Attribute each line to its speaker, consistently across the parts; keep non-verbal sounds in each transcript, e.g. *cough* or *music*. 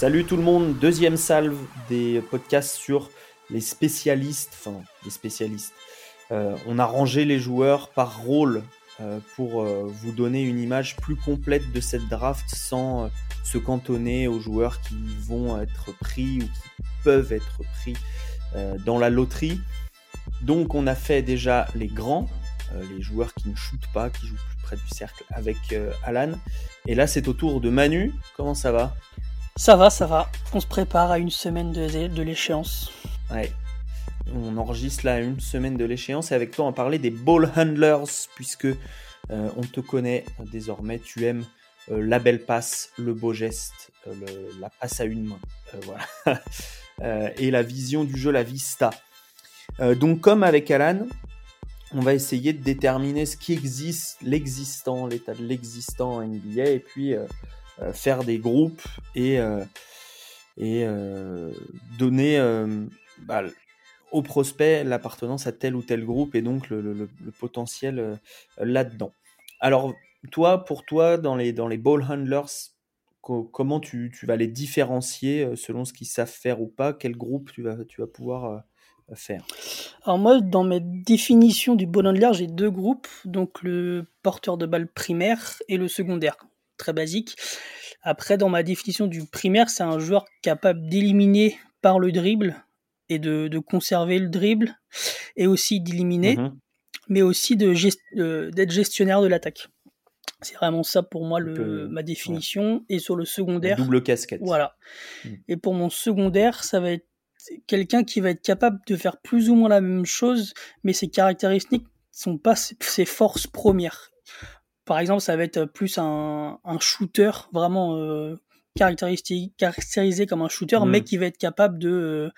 Speaker 1: Salut tout le monde, deuxième salve des podcasts sur les spécialistes, enfin les spécialistes. Euh, on a rangé les joueurs par rôle euh, pour euh, vous donner une image plus complète de cette draft sans se cantonner aux joueurs qui vont être pris ou qui peuvent être pris dans la loterie. Donc on a fait déjà les grands, les joueurs qui ne shootent pas, qui jouent plus près du cercle avec Alan. Et là c'est au tour de Manu. Comment ça va?
Speaker 2: Ça va, ça va. On se prépare à une semaine de, l'échéance.
Speaker 1: Ouais. On enregistre là une semaine de l'échéance et avec toi on parler des ball handlers puisque euh, on te connaît désormais. Tu aimes euh, la belle passe, le beau geste, euh, la passe à une main. voilà. *laughs* et la vision du jeu, la vista. donc comme avec Alan, on va essayer de déterminer ce qui existe, l'existant, l'état de l'existant NBA et puis faire des groupes et, euh, et euh, donner bah, au prospect l'appartenance à tel ou tel groupe et donc le, potentiel là-dedans. Alors, toi, pour toi, dans les, dans les ball handlers, comment tu, tu, vas les différencier selon ce qu'ils savent faire ou pas? Quel groupe tu vas, tu vas pouvoir faire?
Speaker 2: Alors moi, dans mes définitions du ball handler, j'ai deux groupes, donc le porteur de balle primaire et le secondaire très basique. Après, dans ma définition du primaire, c'est un joueur capable d'éliminer par le dribble et de, conserver le dribble et aussi d'éliminer, mhm. mais aussi d'être gestionnaire de l'attaque. C'est vraiment ça pour moi le, ma définition. Et sur le secondaire.
Speaker 1: double casquette.
Speaker 2: Voilà. Mhm. Et pour mon secondaire, ça va être quelqu'un qui va être capable de faire plus ou moins la même chose, mais ses caractéristiques sont pas ses forces premières. Par exemple, ça va être plus un, shooter vraiment euh, caractérisé comme un shooter, mais mm. qui va être capable de, euh,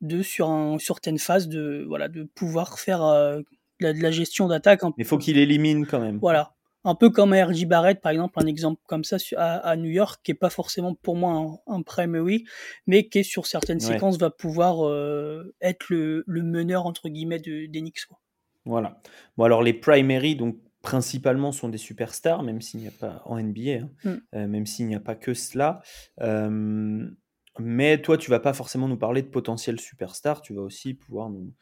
Speaker 2: de sur, un, certaines phases, de, voilà, de pouvoir faire euh, de, la, gestion d'attaque.
Speaker 1: Il faut qu'il élimine quand même.
Speaker 2: Voilà. Un peu comme R.J. Barrett, par exemple, un exemple comme ça à, New York, qui est pas forcément pour moi un, primary, mais qui sur certaines séquences va pouvoir être le, meneur entre guillemets d'Enix.
Speaker 1: Voilà. Bon alors les primary, donc principalement sont des superstars, même s'il n'y a pas en NBA, hein, mm. euh, même s'il n'y a pas que cela. Euh, mais toi, tu vas pas forcément nous parler de potentiel superstars, tu vas aussi pouvoir nous,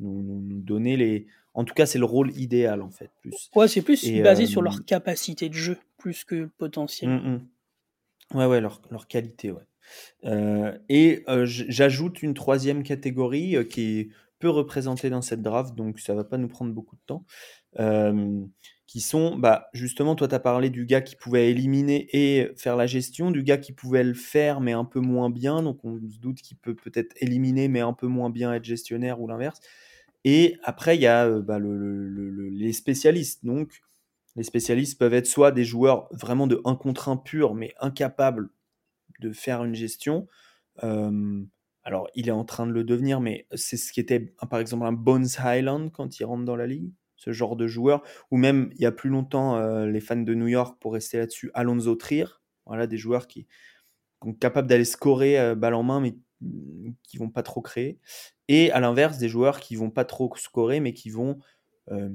Speaker 1: nous, donner les. En tout cas, c'est le rôle idéal en fait. Plus.
Speaker 2: Ouais, c'est plus basé sur leur euh, capacité de jeu, plus que potentiel.
Speaker 1: Mm, mm. Ouais, ouais, leur, leur qualité, ouais. et j'ajoute une troisième catégorie qui est peu représentée dans cette draft, donc ça va pas nous prendre beaucoup de temps qui sont, bah, justement, toi, tu as parlé du gars qui pouvait éliminer et faire la gestion, du gars qui pouvait le faire mais un peu moins bien, donc on se doute qu'il peut peut-être éliminer mais un peu moins bien être gestionnaire ou l'inverse. Et après, il y a bah, les spécialistes. Donc, les spécialistes peuvent être soit des joueurs vraiment de 1 contre 1 pur, mais incapables de faire une gestion. Alors, il est en train de le devenir, mais c'est ce qui était, par exemple, un Bones Highland quand il rentre dans la ligue ce genre de joueur. Ou même, il y a plus longtemps, euh, les fans de New York, pour rester là-dessus, Alonso Trier. Voilà, des joueurs qui, sont capables d'aller scorer euh, balle en main, mais qui vont pas trop créer. Et à l'inverse, des joueurs qui vont pas trop scorer, mais qui vont euh,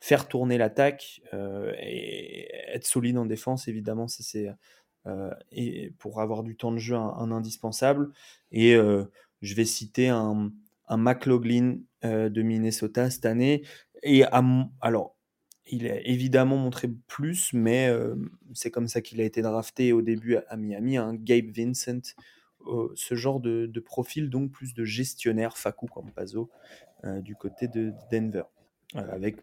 Speaker 1: faire tourner l'attaque et être solide en défense, évidemment, c'est et pour avoir du temps de jeu un, indispensable. Et je vais citer un, un McLaughlin de Minnesota cette année et alors, il a évidemment montré plus, mais euh, c'est comme ça qu'il a été drafté au début à, Miami, un hein, Gabe Vincent, euh, ce genre de, profil, donc plus de gestionnaire, Facu Campazzo, euh, du côté de Denver, avec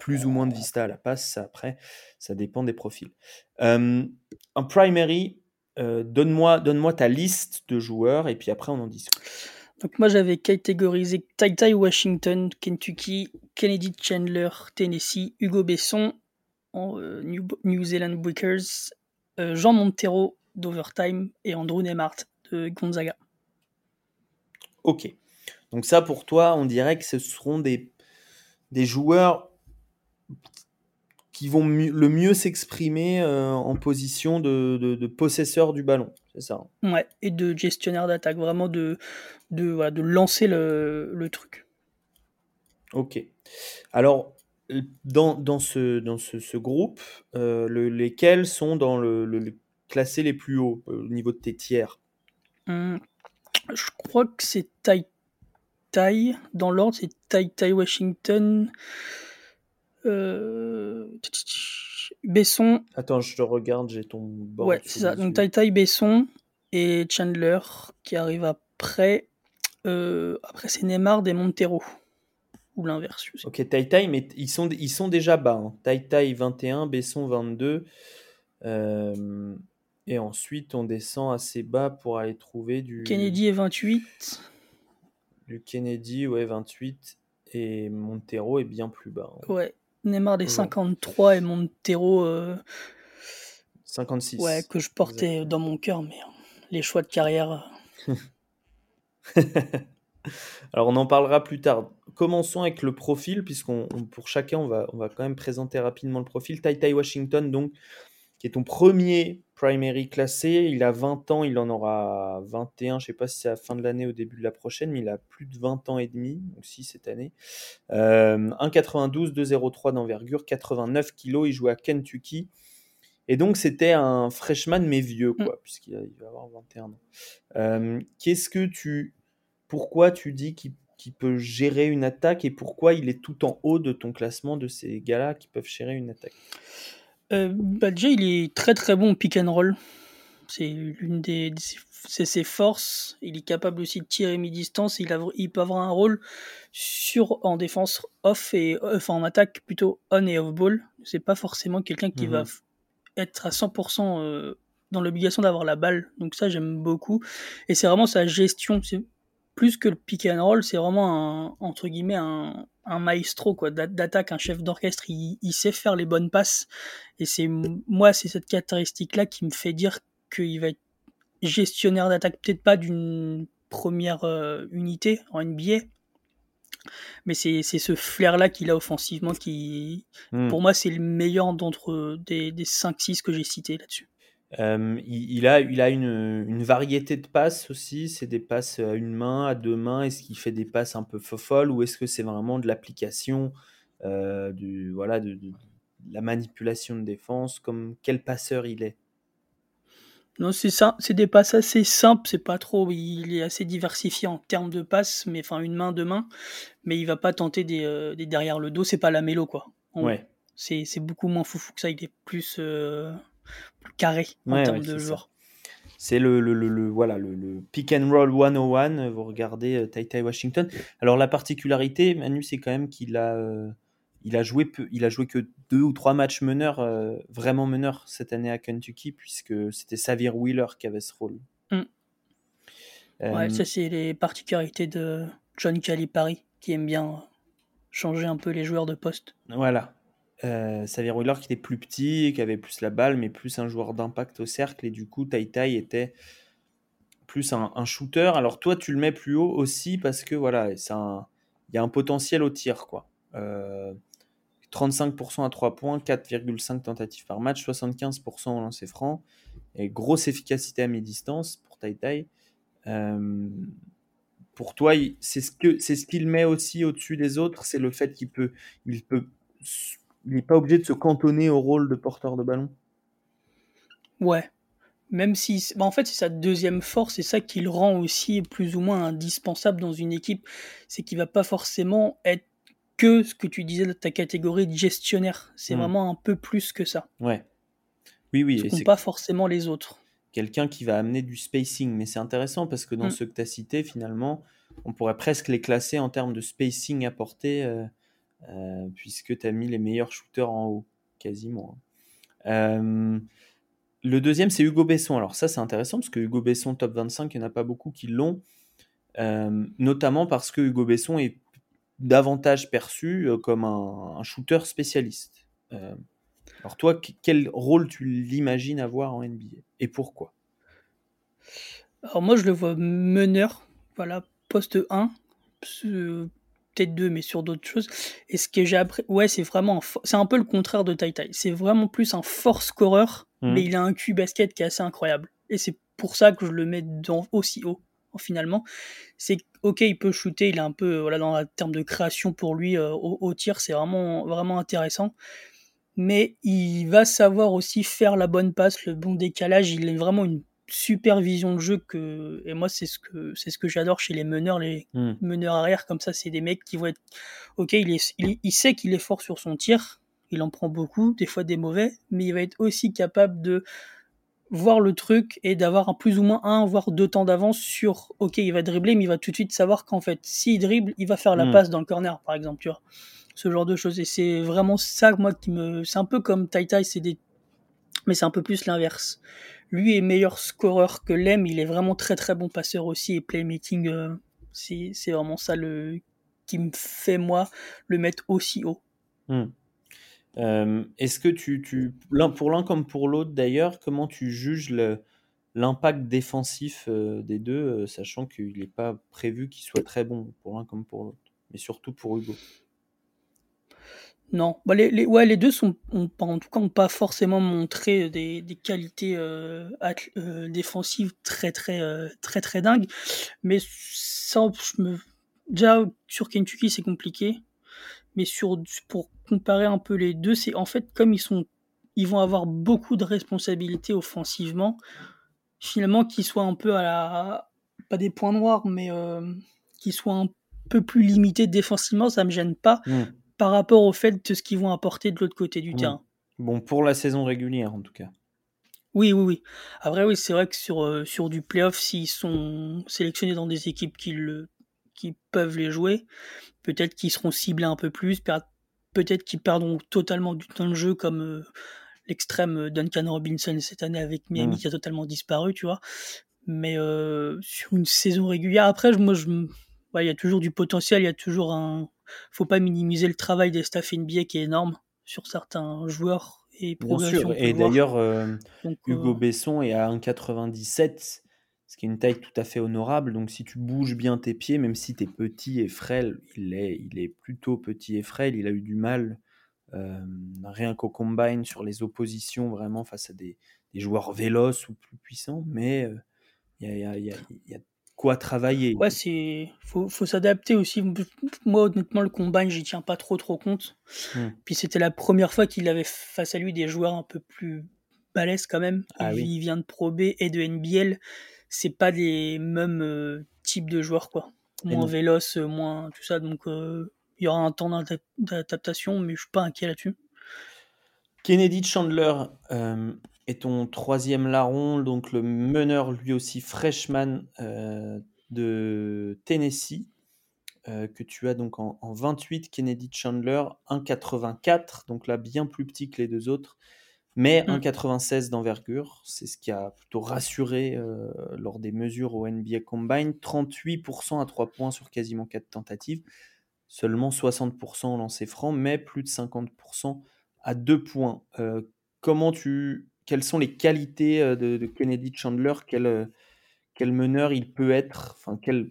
Speaker 1: plus ou moins de vista à la passe, ça, après, ça dépend des profils. un primary, donne-moi donne ta liste de joueurs, et puis après on en discute.
Speaker 2: Donc moi j'avais catégorisé Tai Washington, Kentucky, Kennedy Chandler, Tennessee, Hugo Besson, euh, New, Zealand Breakers, euh, Jean Montero d'Overtime et Andrew Nemart de Gonzaga.
Speaker 1: Ok. Donc ça pour toi, on dirait que ce seront des, des joueurs qui vont le mieux s'exprimer euh, en position de, de, possesseur du ballon, c'est ça
Speaker 2: hein Ouais, et de gestionnaire d'attaque, vraiment de, de, de lancer le, le, truc.
Speaker 1: Ok. Alors, dans, dans, ce, dans ce, ce groupe, euh, lesquels sont dans le, le, classés les plus hauts euh, au niveau de tes tiers?
Speaker 2: Hum, je crois que c'est Tai Tai. Dans l'ordre, c'est Tai Tai Washington. Euh... Besson.
Speaker 1: Attends, je te regarde, j'ai ton
Speaker 2: board. Ouais, c'est ça. Donc Tai Tai Besson et Chandler qui arrive après. Euh, après, c'est Neymar des Montero. Ou l'inverse.
Speaker 1: Ok, Tai Tai, mais ils sont, ils sont déjà bas. Hein. Tai Tai 21, Besson 22. Euh, et ensuite, on descend assez bas pour aller trouver du.
Speaker 2: Kennedy est 28.
Speaker 1: Du Kennedy, ouais, 28. Et Montero est bien plus bas.
Speaker 2: Hein. Ouais. Neymar des 53 et Montero.
Speaker 1: 56.
Speaker 2: Euh, ouais, que je portais dans mon cœur, mais les choix de carrière. *laughs*
Speaker 1: Alors on en parlera plus tard. Commençons avec le profil, puisqu'on pour chacun on va, on va quand même présenter rapidement le profil. Tai Tai Washington, donc, qui est ton premier primary classé. Il a 20 ans, il en aura 21, je sais pas si c'est à la fin de l'année ou au début de la prochaine, mais il a plus de 20 ans et demi, donc si cette année. Euh, 1,92, 2,03 d'envergure, 89 kg, il joue à Kentucky. Et donc, c'était un freshman, mais vieux, quoi, mm. puisqu'il va avoir 21 ans. Euh, qu'est-ce que tu. Pourquoi tu dis qu'il peut gérer une attaque et pourquoi il est tout en haut de ton classement de ces gars-là qui peuvent gérer une attaque?
Speaker 2: Euh, bah, Déjà, il est très très bon au pick and roll. C'est l'une des. C'est ses forces. Il est capable aussi de tirer mi-distance. Il, il peut avoir un rôle sur en défense off et. Enfin, en attaque plutôt on et off ball. C'est pas forcément quelqu'un qui va mhm être à 100% euh, dans l'obligation d'avoir la balle. Donc ça, j'aime beaucoup. Et c'est vraiment sa gestion. C'est plus que le pick and roll, c'est vraiment un, entre guillemets un, un maestro quoi d'attaque, un chef d'orchestre. Il, sait faire les bonnes passes. Et c'est moi, c'est cette caractéristique là qui me fait dire qu'il va être gestionnaire d'attaque, peut-être pas d'une première euh, unité en NBA, mais c'est ce flair-là qu'il a offensivement qui, hmm. pour moi, c'est le meilleur d'entre des, des 5-6 que j'ai cités là-dessus.
Speaker 1: Euh, il, a, il a une, une variété de passes aussi. C'est des passes à une main, à deux mains. Est-ce qu'il fait des passes un peu folles ou est-ce que c'est vraiment de l'application, euh, du voilà, de, de, la manipulation de défense? Comme quel passeur il est?
Speaker 2: Non, c'est ça, c'est des passes assez simples, c'est pas trop, il est assez diversifié en termes de passes, mais enfin une main, deux mains, mais il va pas tenter des, euh, derrière le dos, c'est pas la mélo quoi.
Speaker 1: ouais.
Speaker 2: C'est, beaucoup moins foufou que ça, il est plus, euh, carré en termes de joueur.
Speaker 1: C'est le, le, le, voilà, le, pick and roll 101, vous regardez euh, Tai Tai Washington. Alors la particularité, Manu, c'est quand même qu'il a il a joué peu, il a joué que deux ou trois matchs meneurs, euh, vraiment meneurs cette année à Kentucky, puisque c'était Savir Wheeler qui avait ce rôle.
Speaker 2: Mm. Ouais, ça c'est les particularités de John Calipari, qui aime bien changer un peu les joueurs de poste.
Speaker 1: Voilà. Euh, Xavier Wheeler qui était plus petit, qui avait plus la balle, mais plus un joueur d'impact au cercle, et du coup Tai Tai était plus un, shooter. Alors toi tu le mets plus haut aussi parce que voilà, il y a un potentiel au tir quoi. Euh, 35% à 3 points, 4,5 tentatives par match, 75% au lancer franc, et grosse efficacité à mi-distance pour Tai Tai. Euh, pour toi, c'est ce c'est ce qu'il met aussi au-dessus des autres, c'est le fait qu'il peut, il peut, il n'est pas obligé de se cantonner au rôle de porteur de ballon.
Speaker 2: Ouais, même si, bah en fait, c'est sa deuxième force, c'est ça qui le rend aussi plus ou moins indispensable dans une équipe, c'est qu'il va pas forcément être que ce que tu disais de ta catégorie de gestionnaire. C'est hmm. vraiment un peu plus que ça.
Speaker 1: Ouais. Oui, oui.
Speaker 2: Ce pas forcément les autres.
Speaker 1: Quelqu'un qui va amener du spacing. Mais c'est intéressant parce que dans hmm. ce que tu as cité, finalement, on pourrait presque les classer en termes de spacing apporté, euh, euh, puisque tu as mis les meilleurs shooters en haut, quasiment. Euh, le deuxième, c'est Hugo Besson. Alors ça, c'est intéressant parce que Hugo Besson, top 25, il n'y en a pas beaucoup qui l'ont. notamment parce que Hugo Besson est davantage perçu euh, comme un, shooter spécialiste. Euh, alors toi, quel rôle tu l'imagines avoir en NBA et pourquoi?
Speaker 2: Alors moi, je le vois meneur, voilà, poste 1, peut-être 2, mais sur d'autres choses. Et ce que j'ai appris, ouais, c'est vraiment, c'est un peu le contraire de Tai Tai. C'est vraiment plus un force scoreur, mmh. mais il a un Q basket qui est assez incroyable. Et c'est pour ça que je le mets dans, aussi haut finalement, c'est ok, il peut shooter, il est un peu voilà dans le terme de création pour lui euh, au, tir, c'est vraiment vraiment intéressant. Mais il va savoir aussi faire la bonne passe, le bon décalage. Il est vraiment une super vision de jeu que et moi c'est ce que c'est ce que j'adore chez les meneurs les
Speaker 1: Hmm.
Speaker 2: meneurs arrière comme ça c'est des mecs qui vont être ok il est il, il sait qu'il est fort sur son tir il en prend beaucoup des fois des mauvais mais il va être aussi capable de voir le truc et d'avoir un plus ou moins un voire deux temps d'avance sur ok il va dribbler mais il va tout de suite savoir qu'en fait s'il dribble il va faire la
Speaker 1: Hmm.
Speaker 2: passe dans le corner par exemple tu vois ce genre de choses et c'est vraiment ça moi qui me c'est un peu comme Tai Tai c'est des mais c'est un peu plus l'inverse lui est meilleur scoreur que Lem il est vraiment très très bon passeur aussi et playmaking euh, c'est vraiment ça le qui me fait moi le mettre aussi haut
Speaker 1: Hmm. Euh, Est-ce que tu, tu pour l'un comme pour l'autre d'ailleurs, comment tu juges l'impact défensif euh, des deux, sachant qu'il n'est pas prévu qu'il soit très bon pour l'un comme pour l'autre, mais surtout pour Hugo?
Speaker 2: Non, bah les, les, ouais, les deux sont, ont pas, en tout cas, ont pas forcément montré des, des qualités euh, euh, défensives très très euh, très très dingues. Mais ça, je me... déjà sur Kentucky c'est compliqué, mais sur pour comparer un peu les deux, c'est en fait comme ils sont, ils vont avoir beaucoup de responsabilités offensivement. Finalement, qu'ils soient un peu à la, pas des points noirs, mais euh, qu'ils soient un peu plus limités défensivement, ça me gêne pas
Speaker 1: Hmm.
Speaker 2: Par rapport au fait de ce qu'ils vont apporter de l'autre côté du terrain.
Speaker 1: Bon, pour la saison régulière en tout cas.
Speaker 2: Oui, oui, oui. Après, oui, c'est vrai que sur, euh, sur du playoff, s'ils sont sélectionnés dans des équipes qui, le, qui peuvent les jouer, peut-être qu'ils seront ciblés un peu plus, peut-être qu'ils perdront totalement du temps de jeu comme euh, l'extrême euh, Duncan Robinson cette année avec Miami
Speaker 1: Mm.
Speaker 2: qui a totalement disparu, tu vois. Mais euh, sur une saison régulière, après, moi, je, ouais, il y a toujours du potentiel, il y a toujours un. Faut pas minimiser le travail des staffs NBA qui est énorme sur certains joueurs et
Speaker 1: Bien sûr. Et d'ailleurs, euh,
Speaker 2: Donc,
Speaker 1: Hugo
Speaker 2: euh,
Speaker 1: Besson est à 1,97, ce qui est une taille tout à fait honorable. Donc si tu bouges bien tes pieds, même si tu es petit et frêle, il est, il est plutôt petit et frêle. Il a eu du mal, euh, rien qu'au combine, sur les oppositions, vraiment face à des, des joueurs véloces ou plus puissants. Mais euh, il y, y y a- y quoi travailler.
Speaker 2: Ouais, c'est faut, faut s'adapter aussi. Moi, honnêtement, le combine, j'y tiens pas trop trop compte.
Speaker 1: Hmm.
Speaker 2: Puis c'était la première fois qu'il avait face à lui des joueurs un peu plus balèzes quand même.
Speaker 1: Ah
Speaker 2: il,
Speaker 1: oui.
Speaker 2: vient de Pro B et de NBL. C'est pas les mêmes euh, types de joueurs quoi. Moins
Speaker 1: non.
Speaker 2: véloces, moins tout ça. Donc euh, il y aura un temps d'adap- d'adaptation, mais je suis pas inquiet là-dessus.
Speaker 1: Kennedy Chandler euh, est ton troisième larron, donc le meneur lui aussi freshman euh, de Tennessee, euh, que tu as donc en, en 28, Kennedy Chandler, 1,84, donc là bien plus petit que les deux autres, mais
Speaker 2: Mm.
Speaker 1: 1,96 d'envergure, c'est ce qui a plutôt rassuré euh, lors des mesures au NBA Combine, 38% à 3 points sur quasiment 4 tentatives, seulement 60% au lancer franc, mais plus de 50% à 2 points. Comment tu, quelles sont les qualités euh, de, de Kennedy Chandler quel, euh, quel meneur il peut être, enfin quel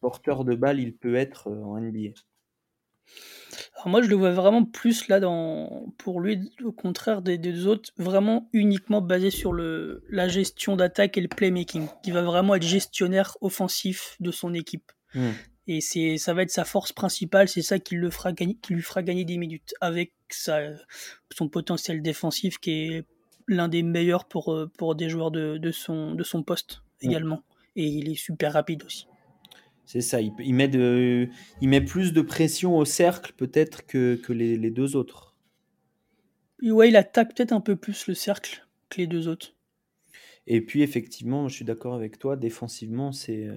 Speaker 1: porteur de balle il peut être euh, en NBA
Speaker 2: Alors moi, je le vois vraiment plus là dans, pour lui, au contraire des des deux autres, vraiment uniquement basé sur le, la gestion d'attaque et le playmaking. Il va vraiment être gestionnaire offensif de son équipe.
Speaker 1: Hmm.
Speaker 2: Et c'est, ça va être sa force principale, c'est ça qui, le fera gagner, qui lui fera gagner des minutes, avec sa, son potentiel défensif qui est l'un des meilleurs pour, euh, pour des joueurs de, de, son, de son poste
Speaker 1: Hmm.
Speaker 2: également. Et il est super rapide aussi.
Speaker 1: C'est ça, il, il met de, il met plus de pression au cercle peut-être que, que les, les deux autres.
Speaker 2: Ouais, il attaque peut-être un peu plus le cercle que les deux autres.
Speaker 1: Et puis effectivement, je suis d'accord avec toi, défensivement, c'est euh,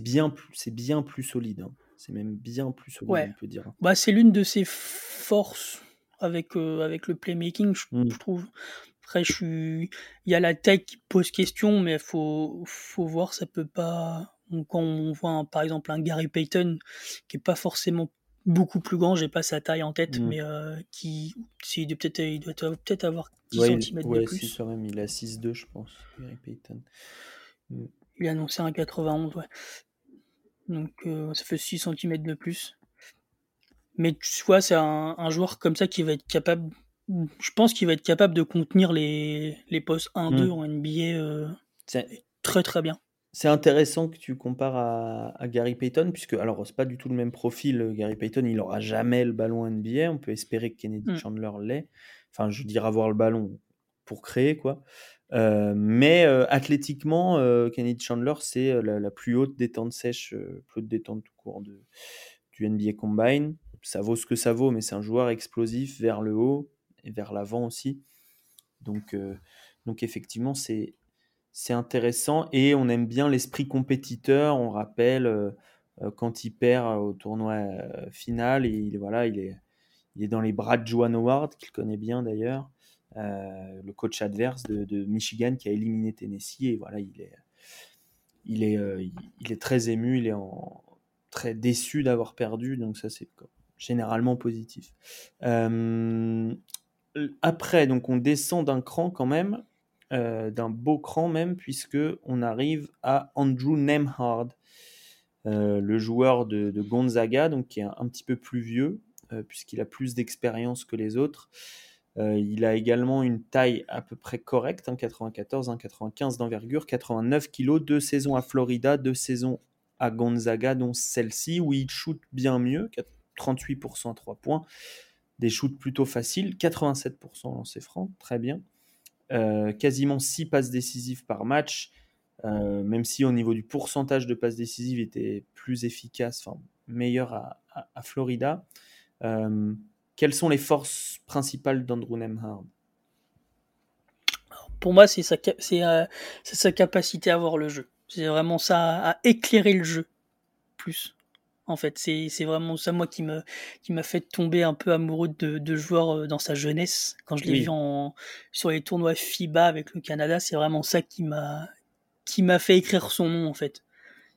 Speaker 1: bien, bien plus solide. hein. C'est même bien plus solide,
Speaker 2: Ouais.
Speaker 1: on peut dire.
Speaker 2: Bah, c'est l'une de ses forces avec, euh, avec le playmaking, je,
Speaker 1: Mm.
Speaker 2: je trouve. Après, je suis... il y a la tech qui pose question, mais il faut, faut voir, ça peut pas. Donc, Quand on voit un- par exemple un Gary Payton qui est pas forcément beaucoup plus grand, j'ai pas sa taille en tête,
Speaker 1: Mm.
Speaker 2: mais euh, qui de peut-être il doit peut-être avoir 10
Speaker 1: Ouais, il-
Speaker 2: cm
Speaker 1: ouais,
Speaker 2: de plus.
Speaker 1: quand même, il a 6-2, je pense, Gary Payton. Mm.
Speaker 2: Il a annoncé un 91, ouais. Donc euh, ça fait 6 cm de plus. Mais tu vois, c'est un, un joueur comme ça qui va être capable. Je pense qu'il va être capable de contenir les, les postes 1-2
Speaker 1: Mm.
Speaker 2: en NBA euh, très très bien.
Speaker 1: c'est intéressant que tu compares à, à Gary Payton, puisque, alors, c'est pas du tout le même profil. euh, Gary Payton, il aura jamais le ballon NBA. On peut espérer que Kennedy
Speaker 2: Mm.
Speaker 1: Chandler l'ait. Enfin, je veux dire avoir le ballon. pour créer, quoi. mais athlétiquement, Kennedy Chandler, c'est la, plus haute détente sèche, plus haute détente tout court de, du NBA Combine. Ça vaut ce que ça vaut, mais c'est un joueur explosif vers le haut et vers l'avant aussi. Donc, donc effectivement, c'est c'est intéressant et on aime bien l'esprit compétiteur. On rappelle quand il perd au tournoi final et il, voilà, il est, il est dans les bras de Joan Howard, qu'il connaît bien d'ailleurs, le coach adverse de, Michigan qui a éliminé Tennessee. Et voilà, il est, il est, il est très ému, il est en, très déçu d'avoir perdu, donc ça c'est généralement positif. après, donc on descend d'un cran quand même euh, d'un beau cran même, puisque on arrive à Andrew Nemhard, euh, le joueur de, Gonzaga, donc qui est un, petit peu plus vieux, euh, puisqu'il a plus d'expérience que les autres. il a également une taille à peu près correcte, 1,94, hein, 1,95 d'envergure, 89 kg, deux saisons à Florida, deux saisons à Gonzaga, dont celle-ci, où il shoot bien mieux, 38% à 3 points, des shoots plutôt faciles, 87% lancés francs, très bien. Euh, quasiment 6 passes décisives par match, euh, même si au niveau du pourcentage de passes décisives était plus efficace, enfin meilleur à, Florida. Euh, quelles sont les forces principales d'Andrew Nemhard?
Speaker 2: Pour moi, c'est sa, sa capacité à voir le jeu. C'est vraiment ça, à éclairer le jeu plus en fait. C'est vraiment ça, moi, qui m'a qui fait tomber un peu amoureux de, de joueurs euh, dans sa jeunesse. Quand je l'ai vu en, sur les tournois FIBA avec le Canada, c'est vraiment ça qui m'a qui m'a fait écrire son nom, en fait.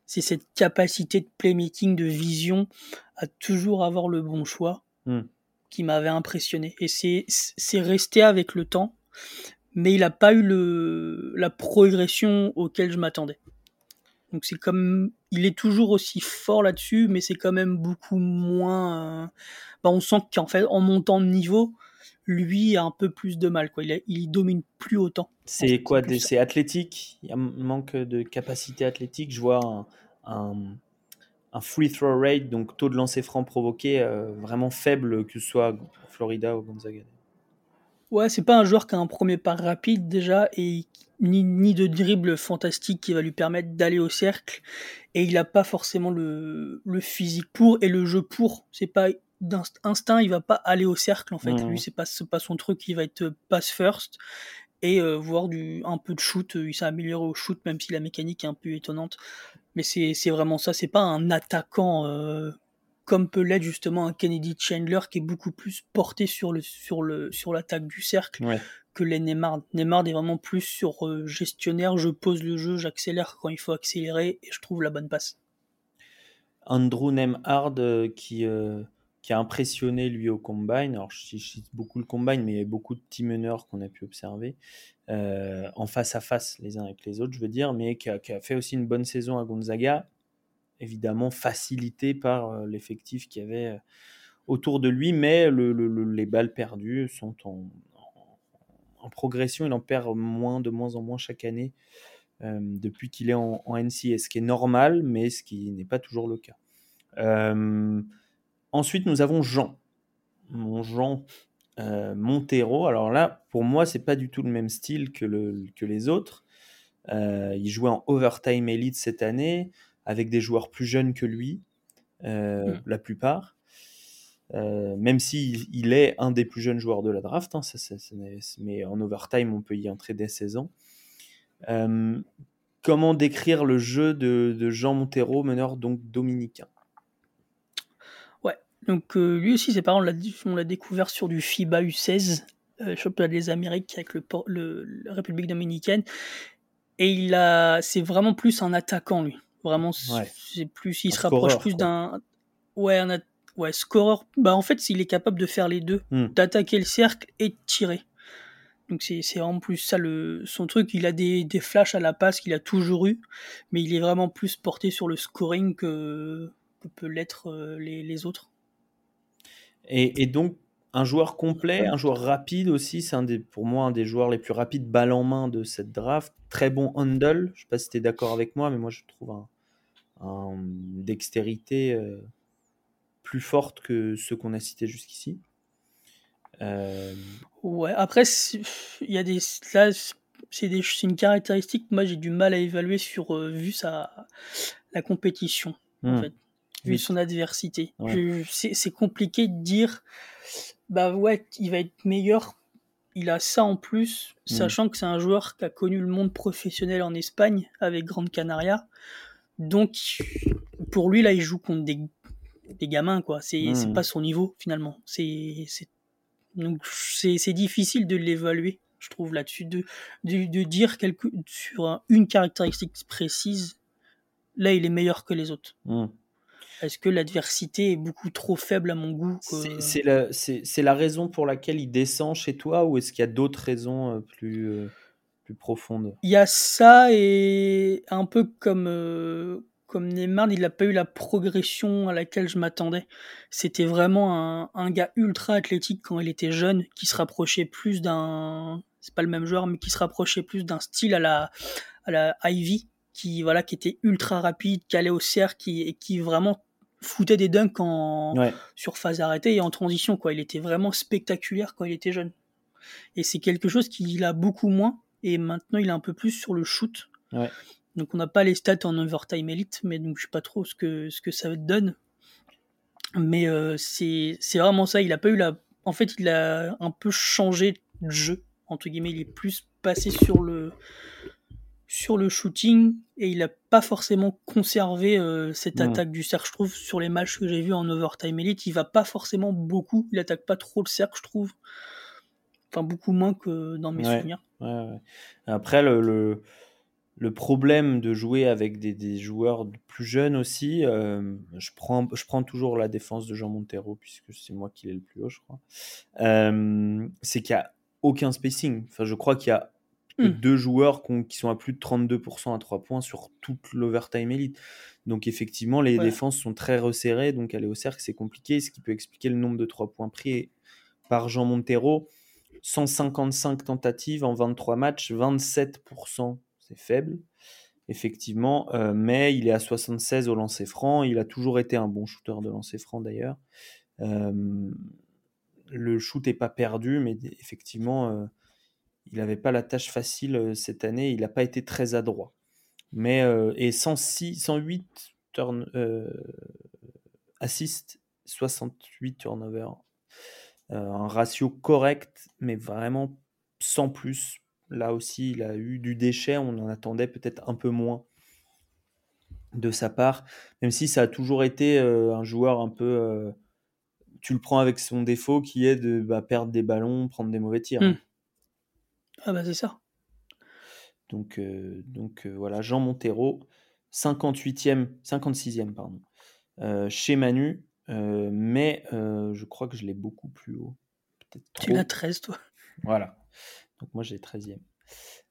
Speaker 2: C'est cette capacité de playmaking, de vision, à toujours avoir le bon choix, hmm. qui m'avait impressionné. Et c'est resté avec le temps, mais il n'a pas eu le, la progression auquel je m'attendais. Donc c'est comme, il est toujours aussi fort là-dessus, mais c'est quand même beaucoup moins. Euh, bah, on sent qu'en fait, en montant de niveau, lui a un peu plus de mal. Quoi. Il, il domine plus autant.
Speaker 1: C'est quoi C'est athlétique? Il y a un manque de capacité athlétique. Je vois un, un, free throw rate, donc taux de lancer franc provoqué, euh, vraiment faible, que ce soit Florida ou Gonzaga.
Speaker 2: Ouais, c'est pas un joueur qui a un premier pas rapide déjà et ni, de dribble fantastique qui va lui permettre d'aller au cercle et il n'a pas forcément le, physique pour et le jeu pour. C'est pas d'instinct, il va pas aller au cercle en fait. Lui, mmh. c'est pas, pas son truc, il va être pass first et euh, voir du, un peu de shoot. Il s'est amélioré au shoot, même si la mécanique est un peu étonnante. Mais c'est vraiment ça, c'est pas un attaquant euh, comme peut l'être justement un Kennedy Chandler qui est beaucoup plus porté sur le sur le sur l'attaque du cercle que les Neymar. Neymar est vraiment plus sur euh, gestionnaire, je pose le jeu, j'accélère quand il faut accélérer et je trouve la bonne passe.
Speaker 1: Andrew Nemhard euh, qui, euh, qui a impressionné lui au combine. Alors je, cite beaucoup le combine, mais il y a beaucoup de team meneurs qu'on a pu observer en face à face les uns avec les autres, je veux dire, mais qui a, fait aussi une bonne saison à Gonzaga évidemment facilité par euh, l'effectif qu'il y avait euh, autour de lui, mais les balles perdues sont en, progression. Il en perd moins, de moins en moins chaque année euh, depuis qu'il est en, en NCS, ce qui est normal, mais ce qui n'est pas toujours le cas. ensuite, nous avons Jean. Mon Jean Montero. Alors là, pour moi, c'est pas du tout le même style que, le, que les autres. il jouait en Overtime Elite cette année avec des joueurs plus jeunes que lui, euh, mmh. la plupart. Euh, même s'il il est un des plus jeunes joueurs de la draft, hein, mais en overtime, on peut y entrer dès 16 ans. Euh, comment décrire le jeu de, Jean Montero, meneur donc dominicain?
Speaker 2: Ouais, donc lui aussi, ses parents, on l'a découvert sur du FIBA U16, championnat des Amériques avec le, le, la République dominicaine. Et il a, c'est vraiment plus un attaquant, lui. Vraiment, c'est plus, il se rapproche plus d'un, ouais, un ouais, scoreur. Bah en fait, il est capable de faire les deux, hmm. d'attaquer le cercle et de tirer. Donc c'est vraiment plus ça le son truc. Il a des, des flashs à la passe qu'il a toujours eu, mais il est vraiment plus porté sur le scoring que, que peut l'être euh, les, les, autres.
Speaker 1: Et, et, donc un joueur complet, un joueur rapide aussi, c'est un des, pour moi un des joueurs les plus rapides balle en main de cette draft. Très bon handle. Je sais pas si tu es d'accord avec moi, mais moi je trouve un, une dextérité euh, plus forte que ceux qu'on a cités jusqu'ici. Euh,
Speaker 2: Ouais, après, il y a des. Là, c'est des- une caractéristique que moi j'ai du mal à évaluer sur euh, vu sa la compétition en
Speaker 1: hmm,
Speaker 2: fait, vu
Speaker 1: oui.
Speaker 2: son adversité.
Speaker 1: Ouais.
Speaker 2: C'est compliqué de dire bah ouais, il va être meilleur. Il a ça en plus,
Speaker 1: Mm.
Speaker 2: sachant que c'est un joueur qui a connu le monde professionnel en Espagne avec Grande Canaria. Donc pour lui là, il joue contre des, des gamins quoi. C'est c'est
Speaker 1: Mm.
Speaker 2: pas son niveau finalement. C'est difficile de l'évaluer, je trouve là-dessus, de, de, de dire quelque, sur un- une caractéristique précise. Là, il est meilleur que les autres.
Speaker 1: hmm.
Speaker 2: Est-ce que l'adversité est beaucoup trop faible à mon goût que-
Speaker 1: C'est- la, la raison pour laquelle il descend chez toi ou est-ce qu'il y a d'autres raisons euh, plus, euh, plus profondes?
Speaker 2: Il y a ça et un peu comme, euh, comme Neymar, il n'a pas eu la progression à laquelle je m'attendais. C'était vraiment un, un gars ultra athlétique quand il était jeune, qui se rapprochait plus d'un, c'est pas le même joueur, mais qui se rapprochait plus d'un style à la, à la Ivy, qui voilà, qui était ultra rapide, qui allait au cercle, qui, et qui vraiment foutait des dunks en
Speaker 1: Ouais.
Speaker 2: sur phase arrêtée et en transition quoi. Il était vraiment spectaculaire quand il était jeune. Et c'est quelque chose qu'il a beaucoup moins et maintenant il est un peu plus sur le shoot.
Speaker 1: Ouais.
Speaker 2: Donc on n'a pas les stats en overtime elite, mais donc je sais pas trop ce que ce que ça donne. Mais euh, c'est vraiment ça. Il a pas eu la. En fait, il a un peu changé de jeu entre guillemets. Il est plus passé sur le sur le shooting et il a pas forcément conservé euh, cette attaque du cercle. Je trouve sur les matchs que j'ai vus en overtime elite, il va pas forcément beaucoup. Il attaque pas trop le cercle, je trouve. Enfin beaucoup moins que dans mes
Speaker 1: Ouais.
Speaker 2: souvenirs.
Speaker 1: Ouais, ouais. Après, le, le, le problème de jouer avec des, des joueurs plus jeunes aussi, euh, je, prends, je prends toujours la défense de Jean Montero, puisque c'est moi qui l'ai le plus haut, je crois, euh, c'est qu'il n'y a aucun spacing. Enfin, je crois qu'il y a que
Speaker 2: Mm.
Speaker 1: deux joueurs qui, ont- qui sont à plus de 32% à 3 points sur toute l'overtime elite. Donc effectivement, les
Speaker 2: Ouais.
Speaker 1: défenses sont très resserrées, donc aller au cercle, c'est compliqué, ce qui peut expliquer le nombre de 3 points pris par Jean Montero. 155 tentatives en 23 matchs, 27%, c'est faible, effectivement, euh, mais il est à 76 au lancer franc, il a toujours été un bon shooter de lancer franc d'ailleurs. Euh, le shoot n'est pas perdu, mais effectivement, euh, il n'avait pas la tâche facile cette année, il n'a pas été très adroit. Mais, et 106, 108 turn, assists, 68 turnovers. Un ratio correct, mais vraiment sans plus. Là aussi, il a eu du déchet, on en attendait peut-être un peu moins de sa part, même si ça a toujours été euh, un joueur un peu... euh, tu le prends avec son défaut qui est de bah, perdre des ballons, prendre des mauvais tirs.
Speaker 2: Mm. Ah bah c'est ça.
Speaker 1: Donc, euh, donc voilà, Jean Montero, 58e, 56e pardon, chez Manu, mais je crois que je l'ai beaucoup plus haut.
Speaker 2: Tu l'as 13 toi.
Speaker 1: Voilà. Moi j'ai 13e.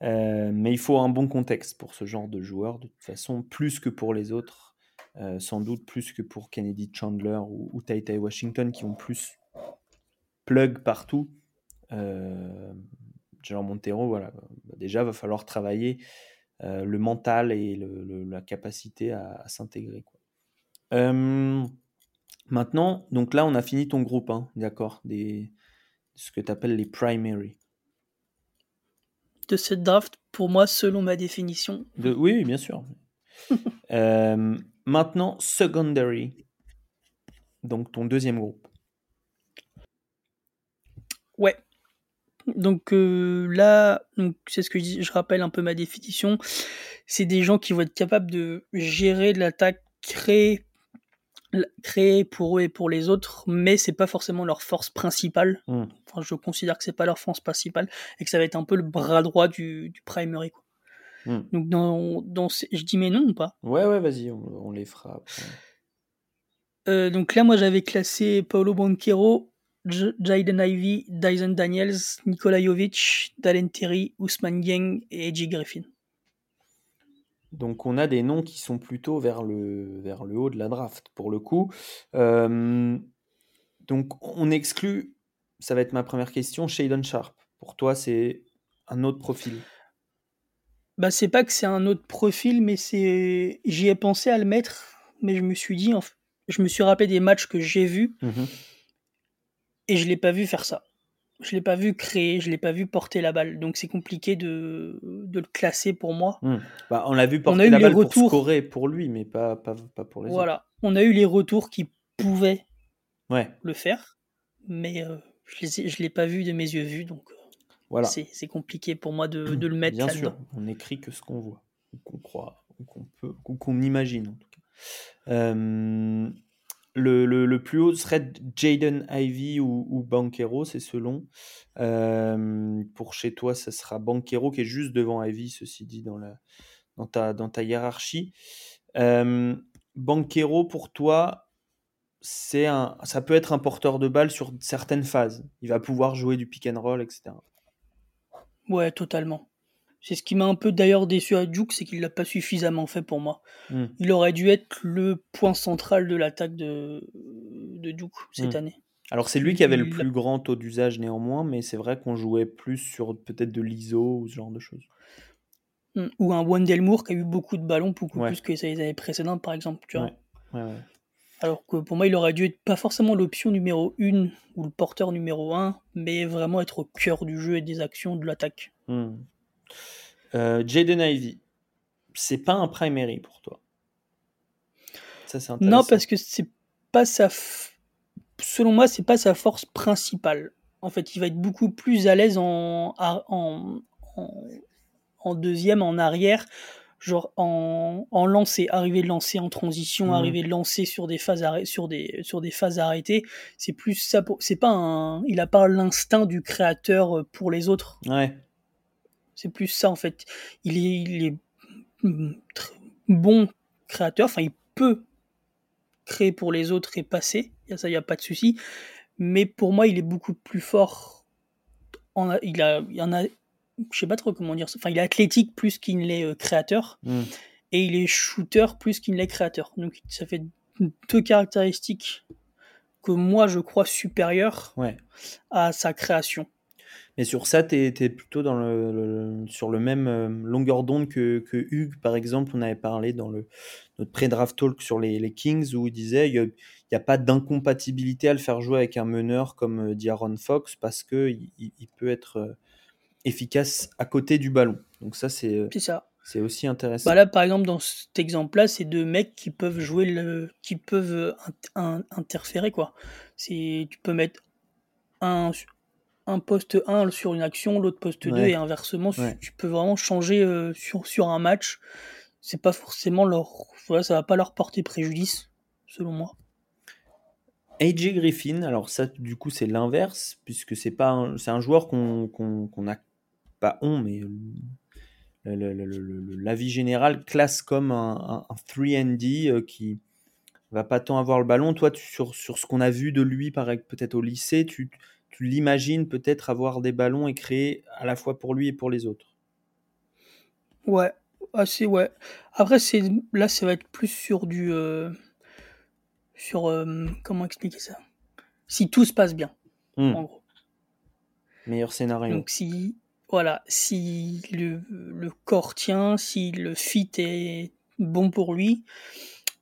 Speaker 1: Euh, mais il faut un bon contexte pour ce genre de joueur, de toute façon, plus que pour les autres, euh, sans doute plus que pour Kennedy Chandler ou, ou Tai Tai Washington qui ont plus plug partout. Euh, Jean Montero, voilà, bah, déjà va falloir travailler euh, le mental et la capacité à, s'intégrer. maintenant, donc là on a fini ton groupe, hein, d'accord, ce que tu appelles les primary.
Speaker 2: De cette draft, pour moi, selon ma définition,
Speaker 1: De, oui, bien sûr. *laughs* Euh, maintenant, secondary. Donc ton deuxième groupe.
Speaker 2: Ouais. Donc euh, là, c'est ce que je dis, je rappelle un peu ma définition. C'est des gens qui vont être capables de gérer de l'attaque, créer, créer pour eux et pour les autres, mais c'est pas forcément leur force principale.
Speaker 1: Mm.
Speaker 2: Enfin, je considère que c'est pas leur force principale et que ça va être un peu le bras droit du, du primary. Quoi.
Speaker 1: Mm.
Speaker 2: Donc dans, dans je dis mais non ou pas?
Speaker 1: Ouais, ouais, vas-y, on, on les fera après.
Speaker 2: Euh, donc là, moi, j'avais classé Paolo Banquero, Jaden Ivey, Dyson Daniels, Nikola Jovic, Dalen Terry, Ousmane Dieng et Edgy Griffin.
Speaker 1: Donc on a des noms qui sont plutôt vers le, vers le haut de la draft, pour le coup. Euh, donc on exclut, ça va être ma première question, Shadon Sharp. Pour toi, c'est un autre profil?
Speaker 2: Bah, c'est pas que c'est un autre profil, mais c'est. J'y ai pensé à le mettre, mais je me suis dit, je me suis rappelé des matchs que j'ai vus
Speaker 1: Mhm.
Speaker 2: et je l'ai pas vu faire ça. Je l'ai pas vu créer, je l'ai pas vu porter la balle, donc c'est compliqué de, de le classer pour moi.
Speaker 1: Hmm. Bah, on l'a vu
Speaker 2: On a
Speaker 1: porter
Speaker 2: eu
Speaker 1: la
Speaker 2: les
Speaker 1: balle pour
Speaker 2: retours.
Speaker 1: scorer pour lui, mais pas, pas, pas pour les autres.
Speaker 2: Voilà, on a eu les retours qui pouvaient
Speaker 1: Ouais,
Speaker 2: le faire, mais euh, je je l'ai pas vu de mes yeux vus, donc euh,
Speaker 1: voilà.
Speaker 2: c'est compliqué pour moi de, de le *clears throat* mettre
Speaker 1: Bien sûr, on n'écrit que ce qu'on voit, ou qu'on croit, ou qu'on peut, ou qu'on imagine en tout cas. Euh, le, le- le plus haut serait Jaden Ivy ou, ou Banquero, c'est selon. Euh, pour chez toi, ça sera Banquero qui est juste devant Ivy, ceci dit, dans, la, dans, ta, dans ta hiérarchie. Euh, Banquero, pour toi, c'est un, ça peut être un porteur de balle sur certaines phases. Il va pouvoir jouer du pick and roll, etc.
Speaker 2: Ouais, totalement. C'est ce qui m'a un peu d'ailleurs déçu à Duke, c'est qu'il l'a pas suffisamment fait pour moi.
Speaker 1: Hmm.
Speaker 2: Il aurait dû être le point central de l'attaque de, de Duke cette
Speaker 1: Hmm.
Speaker 2: année.
Speaker 1: Alors c'est lui qui avait le plus grand taux d'usage néanmoins, mais c'est vrai qu'on jouait plus sur peut-être de l'ISO ou ce genre de choses.
Speaker 2: Mm. Ou un Wendell Moore qui a eu beaucoup de ballons, beaucoup
Speaker 1: Ouais.
Speaker 2: plus que les années précédentes, par exemple. Tu vois.
Speaker 1: Ouais, ouais, ouais.
Speaker 2: Alors que pour moi, il aurait dû être pas forcément l'option numéro 1 ou le porteur numéro 1, mais vraiment être au cœur du jeu et des actions de l'attaque.
Speaker 1: Euh, Jaden Ivy, c'est pas un primary pour toi. Ça c'est intéressant.
Speaker 2: Non, parce que c'est pas sa. f- Selon moi, c'est pas sa force principale. En fait, il va être beaucoup plus à l'aise en, en, en, en deuxième, en arrière, genre en, en lancer, arriver de lancer en transition,
Speaker 1: Mhm.
Speaker 2: arriver de lancer sur des phases sur des sur des phases arrêtées. C'est plus ça. Pour... C'est pas un. Il a pas l'instinct du créateur euh, pour les autres.
Speaker 1: Ouais,
Speaker 2: C'est plus ça en fait. Il est, il est bon créateur. Enfin, il peut créer pour les autres et passer. Ça, il n'y a pas de souci. Mais pour moi, il est beaucoup plus fort. En, il a, il y en a, je sais pas trop comment dire. Enfin, il est athlétique plus qu'il ne l'est euh, créateur.
Speaker 1: Hmm.
Speaker 2: Et il est shooter plus qu'il ne l'est créateur. Donc, ça fait deux caractéristiques que moi, je crois supérieures
Speaker 1: ouais.
Speaker 2: à sa création.
Speaker 1: Mais sur ça, tu es, plutôt dans le, le- sur le même euh, longueur d'onde que, que Hugues, par exemple. On avait parlé dans le, notre pré-draft talk sur les, les Kings où il disait il n'y a, pas d'incompatibilité à le faire jouer avec un meneur comme euh, dit Aaron Fox parce qu'il il, il peut être euh, efficace à côté du ballon. Donc ça, c'est euh,
Speaker 2: C'est ça.
Speaker 1: c'est aussi intéressant.
Speaker 2: Bah là, par exemple, dans cet exemple-là, c'est deux mecs qui peuvent jouer le, qui peuvent in- in- interférer quoi. C'est, tu peux mettre un, un poste 1 sur une action, l'autre poste 2
Speaker 1: Ouais.
Speaker 2: et inversement.
Speaker 1: Ouais.
Speaker 2: Tu peux vraiment changer euh, sur, sur un match. C'est pas forcément leur, voilà, ça va pas leur porter préjudice, selon moi.
Speaker 1: AJ Griffin, alors ça, du coup, c'est l'inverse, puisque c'est pas un, c'est un joueur qu'on qu'on qu'on a pas on, mais le- le- le- l'avis général classe comme un, un, un 3D euh, qui va pas tant avoir le ballon. Toi, tu, sur, sur ce qu'on a vu de lui, par ex- peut-être au lycée, tu, tu l'imagines peut-être avoir des ballons et créer à la fois pour lui et pour les autres?
Speaker 2: Ouais, assez ouais. Après, c'est là, ça va être plus sur du, euh, sur euh, comment expliquer ça? Si tout se passe bien,
Speaker 1: Hmm,
Speaker 2: en gros.
Speaker 1: Meilleur scénario.
Speaker 2: Donc si voilà, si le, le corps tient, si le fit est bon pour lui,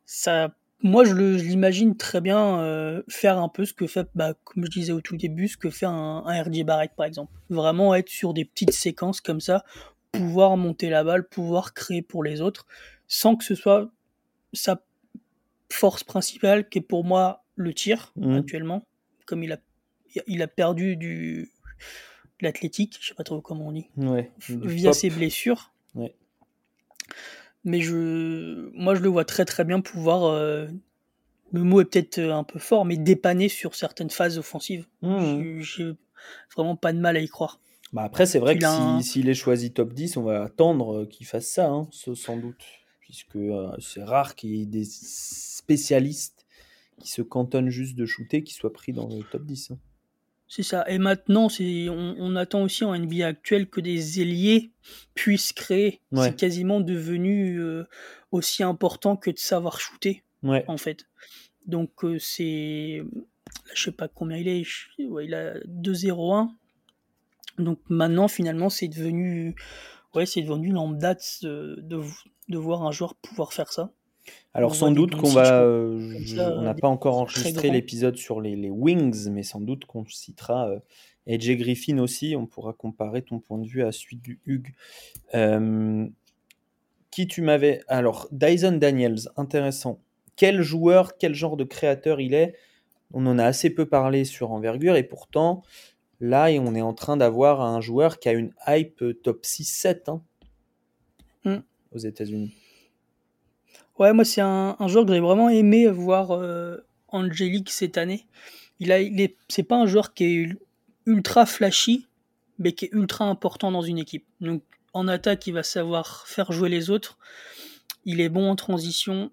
Speaker 2: ça, moi je le- je l'imagine très bien euh, faire un peu ce que fait, bah, comme je disais au tout début, ce que fait un, un RJ Barrett par exemple. Vraiment être sur des petites séquences comme ça, pouvoir monter la balle, pouvoir créer pour les autres, sans que ce soit sa force principale qui est pour moi le tir
Speaker 1: Mhm.
Speaker 2: actuellement, comme il a il a perdu du de l'athlétique, je sais pas trop comment on dit,
Speaker 1: du
Speaker 2: via
Speaker 1: pop.
Speaker 2: ses blessures.
Speaker 1: Ouais.
Speaker 2: Mais je, moi, je le vois très très bien pouvoir. euh, le mot est peut-être euh, un peu fort, mais dépanner sur certaines phases offensives.
Speaker 1: Mhm.
Speaker 2: J'ai- J'ai vraiment pas de mal à y croire.
Speaker 1: Bah après, c'est vrai
Speaker 2: Il
Speaker 1: que
Speaker 2: a un-
Speaker 1: si- s'il est choisi top 10, on va attendre euh, qu'il fasse ça, hein, ce- sans doute. Puisque euh, c'est rare qu'il y ait des spécialistes qui se cantonnent juste de shooter qui soient pris dans le top 10. hein.
Speaker 2: C'est ça. Et maintenant, c'est, on, on attend aussi en NBA actuel que des ailiers puissent créer.
Speaker 1: Ouais.
Speaker 2: C'est quasiment devenu euh, aussi important que de savoir shooter,
Speaker 1: Ouais,
Speaker 2: en fait. Donc, euh, c'est. Je sais pas combien il est. je- ouais, il a 2-0-1. Donc, maintenant, finalement, c'est devenu. Ouais, c'est devenu lambda de, de, de voir un joueur pouvoir faire ça.
Speaker 1: Alors
Speaker 2: on
Speaker 1: sans doute qu'on va. euh, je-
Speaker 2: ça,
Speaker 1: on n'a
Speaker 2: des
Speaker 1: pas encore enregistré l'épisode sur les, les Wings, mais sans doute qu'on citera euh, Griffin aussi, on pourra comparer ton point de vue à celui du Hugh. Euh, qui tu m'avais. Alors, Dyson Daniels, intéressant. Quel joueur, quel genre de créateur il est? On en a assez peu parlé sur Envergure, et pourtant, là, on est en train d'avoir un joueur qui a une hype top 6-7 hein,
Speaker 2: Mm.
Speaker 1: aux États-Unis.
Speaker 2: Ouais, moi, c'est un, joueur que j'ai vraiment aimé voir euh, Angelique cette année. Il a, il est, c'est pas un joueur qui est ultra flashy, mais qui est ultra important dans une équipe. Donc, en attaque, il va savoir faire jouer les autres. Il est bon en transition.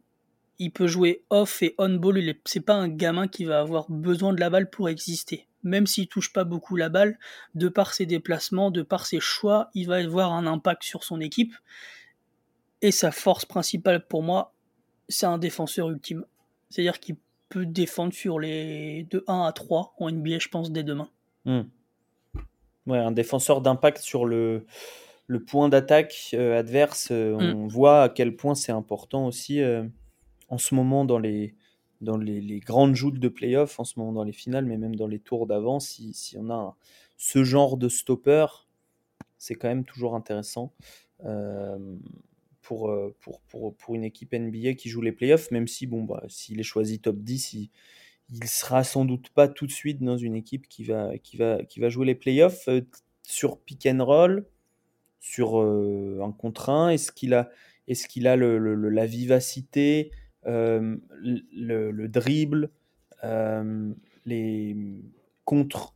Speaker 2: Il peut jouer off et on ball. Il est, c'est pas un gamin qui va avoir besoin de la balle pour exister. Même s'il touche pas beaucoup la balle, de par ses déplacements, de par ses choix, il va avoir un impact sur son équipe. Et sa force principale pour moi, c'est un défenseur ultime. C'est-à-dire qu'il peut défendre sur les de 1 à 3 en NBA, je pense, dès demain.
Speaker 1: Hmm. Ouais, un défenseur d'impact sur le, le point d'attaque euh, adverse. euh, on voit à quel point c'est important aussi euh, en ce moment dans les, dans les, les grandes joutes de playoff, en ce moment dans les finales, mais même dans les tours d'avant. Si, si on a un- ce genre de stopper, c'est quand même toujours intéressant. Pour, euh, pour, pour, pour une équipe NBA qui joue les playoffs, même si, bon, bah, s'il est choisi top 10, il, il sera sans doute pas tout de suite dans une équipe qui va, qui va, qui va jouer les playoffs euh, sur pick and roll, sur euh, un contre un. Est-ce qu'il a, est-ce qu'il a le, la vivacité, le, le dribble, les contre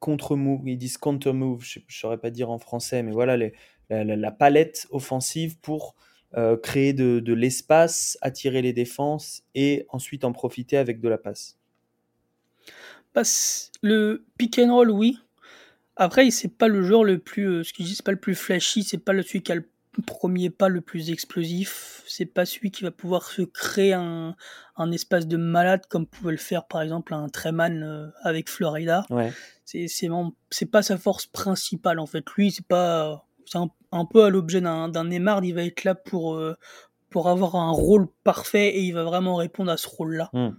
Speaker 1: contre move, ils disent counter move, je ne saurais pas dire en français, mais voilà les, la, la- la palette offensive pour euh, créer de, de l'espace, attirer les défenses et ensuite en profiter avec de la passe.
Speaker 2: Le pick and roll, oui. Après, c'est pas le joueur le plus, euh, ce que je dis, c'est pas le plus flashy, c'est pas celui qui a le premier pas le plus explosif, c'est pas celui qui va pouvoir se créer un, un espace de malade comme pouvait le faire par exemple un Treman euh, avec Florida.
Speaker 1: Ouais.
Speaker 2: C'est pas sa force principale en fait. Lui, c'est pas c'est un, un peu à l'objet d'un d'un Neymar, il va être là pour euh, pour avoir un rôle parfait et il va vraiment répondre à ce rôle-là.
Speaker 1: Hmm.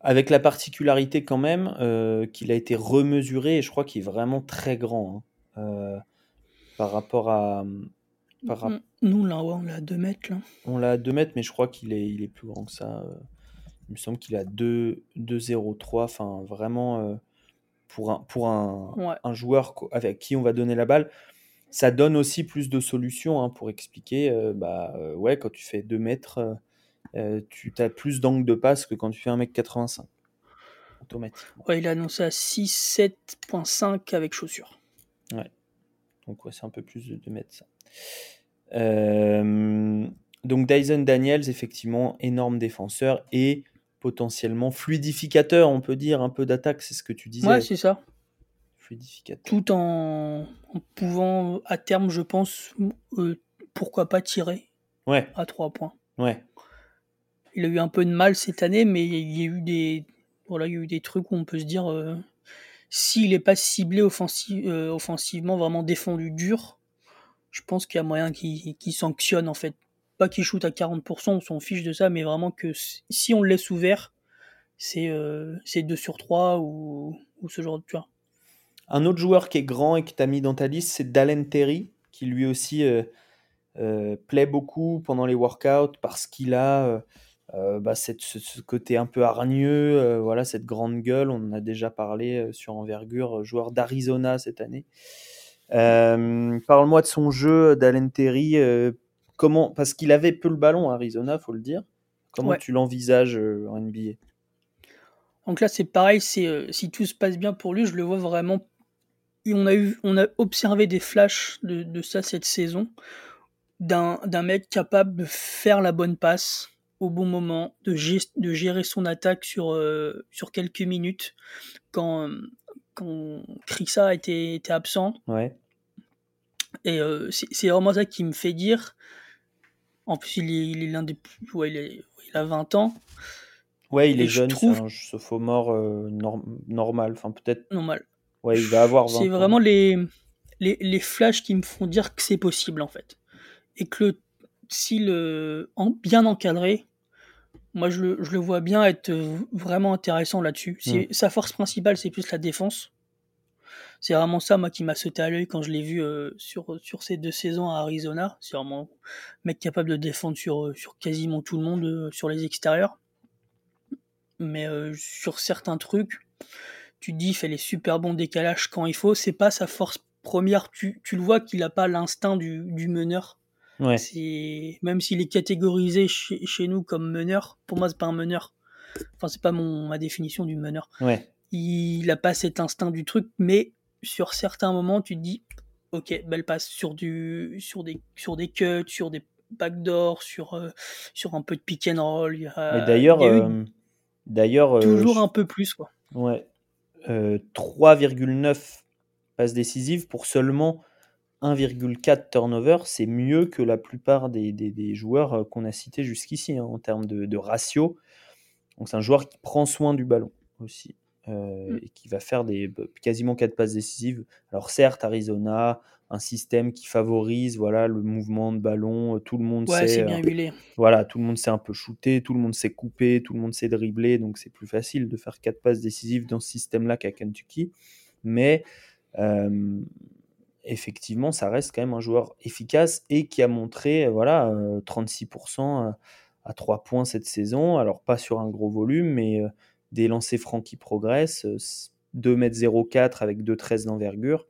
Speaker 1: Avec la particularité quand même euh, qu'il a été remesuré et je crois qu'il est vraiment très grand hein, euh, par rapport à. Par.
Speaker 2: Nous là, ouais, on l'a à 2 mètres là.
Speaker 1: On l'a à 2 mètres, mais je crois qu'il est, il est plus grand que ça. Il me semble qu'il a 2, 2,03. Enfin, vraiment, pour un, pour un,
Speaker 2: Ouais.
Speaker 1: un joueur avec qui on va donner la balle, ça donne aussi plus de solutions hein, pour expliquer. euh, bah, euh, ouais, quand tu fais 2 mètres, euh, tu as plus d'angle de passe que quand tu fais 1m85. Automatiquement.
Speaker 2: Ouais, il a annoncé à 6, 7.5 avec chaussures.
Speaker 1: Donc, ouais, c'est un peu plus de 2 mètres ça. Donc, Dyson Daniels, effectivement, énorme défenseur et potentiellement fluidificateur, on peut dire, un peu d'attaque, c'est ce que tu disais.
Speaker 2: Ouais, c'est ça.
Speaker 1: Fluidificateur.
Speaker 2: Tout en, en pouvant, à terme, je pense, euh, pourquoi pas tirer
Speaker 1: Ouais,
Speaker 2: à 3 points.
Speaker 1: ouais.
Speaker 2: Il a eu un peu de mal cette année, mais il y a eu des, voilà, il y a eu des trucs où on peut se dire, euh, s'il n'est pas ciblé euh, offensivement, vraiment défendu dur, je pense qu'il y a moyen qu'il sanctionne en fait. Pas qu'il shoot à 40%, on s'en fiche de ça, mais vraiment que si on le laisse ouvert, c'est euh, c'est 2 sur 3 ou, ou ce genre de tu vois.
Speaker 1: Un autre joueur qui est grand et que tu as mis dans ta liste, c'est Dalen Terry, qui lui aussi euh, euh, plaît beaucoup pendant les workouts parce qu'il a euh, bah, cette- ce, ce côté un peu hargneux, voilà, cette grande gueule. On en a déjà parlé sur Envergure, joueur d'Arizona cette année. Parle-moi de son jeu, Dalen Terry. comment, parce qu'il avait peu le ballon à Arizona, faut le dire. Comment
Speaker 2: Ouais.
Speaker 1: tu l'envisages en NBA
Speaker 2: Donc là, c'est pareil, c'est euh, si tout se passe bien pour lui, je le vois vraiment. On a eu, on a observé des flashs de, de ça cette saison, d'un d'un mec capable de faire la bonne passe au bon moment, de, de gérer son attaque sur euh, sur quelques minutes quand quand Krisa était, était absent.
Speaker 1: Ouais.
Speaker 2: Et euh, c'est c'est vraiment ça qui me fait dire. En plus, il est, il est l'un des plus. Ouais, il, est- il a 20 ans,
Speaker 1: Ouais, il
Speaker 2: Et
Speaker 1: est
Speaker 2: je
Speaker 1: jeune,
Speaker 2: trouve-
Speaker 1: c'est un sophomore euh, norm- normal. Enfin, peut-être.
Speaker 2: normal.
Speaker 1: Ouais, il va avoir 20
Speaker 2: C'est vraiment les, les, les flashs qui me font dire que c'est possible en fait. Et que le, si le, en, bien encadré, moi je le, je le vois bien être vraiment intéressant là-dessus. C'est- Sa force principale c'est plus la défense. c'est vraiment ça, moi, qui m'a sauté à l'œil quand je l'ai vu euh, sur, sur ces deux saisons à Arizona. C'est vraiment un mec capable de défendre sur, euh, sur quasiment tout le monde euh, sur les extérieurs. Mais sur certains trucs, tu dis, fait les super bons décalages quand il faut. C'est pas sa force première. Tu, tu le vois qu'il a pas l'instinct du, du meneur.
Speaker 1: Ouais.
Speaker 2: C'est même s'il est catégorisé chez, chez, nous comme meneur, pour moi c'est pas un meneur. Enfin c'est pas mon ma définition du meneur.
Speaker 1: Ouais.
Speaker 2: Il a pas cet instinct du truc, mais sur certains moments tu te dis ok belle passe sur du sur des sur des cuts, sur des backdoors, sur euh, sur un peu de pick and roll.
Speaker 1: D'ailleurs euh, d'ailleurs
Speaker 2: toujours un peu plus quoi.
Speaker 1: Ouais. 3,9 euh, passes décisives pour seulement 1,4 turnover, c'est mieux que la plupart des, joueurs euh, qu'on a cités jusqu'ici hein, en termes de, de ratio. Donc c'est un joueur qui prend soin du ballon aussi euh,
Speaker 2: Mm.
Speaker 1: et qui va faire des, bah, quasiment 4 passes décisives. Alors certes, Arizona, un système qui favorise voilà, le mouvement de ballon, euh, tout le monde
Speaker 2: Ouais, c'est
Speaker 1: sait,
Speaker 2: bien huilé.
Speaker 1: voilà, tout le monde sait un peu shooter, tout le monde sait couper, tout le monde sait dribbler, donc c'est plus facile de faire 4 passes décisives dans ce système-là qu'à Kentucky. Mais euh, effectivement, ça reste quand même un joueur efficace et qui a montré voilà, euh, 36% à, à 3 points cette saison. Alors, pas sur un gros volume, mais euh, des lancers francs qui progressent. 2m04 avec 2,13 d'envergure.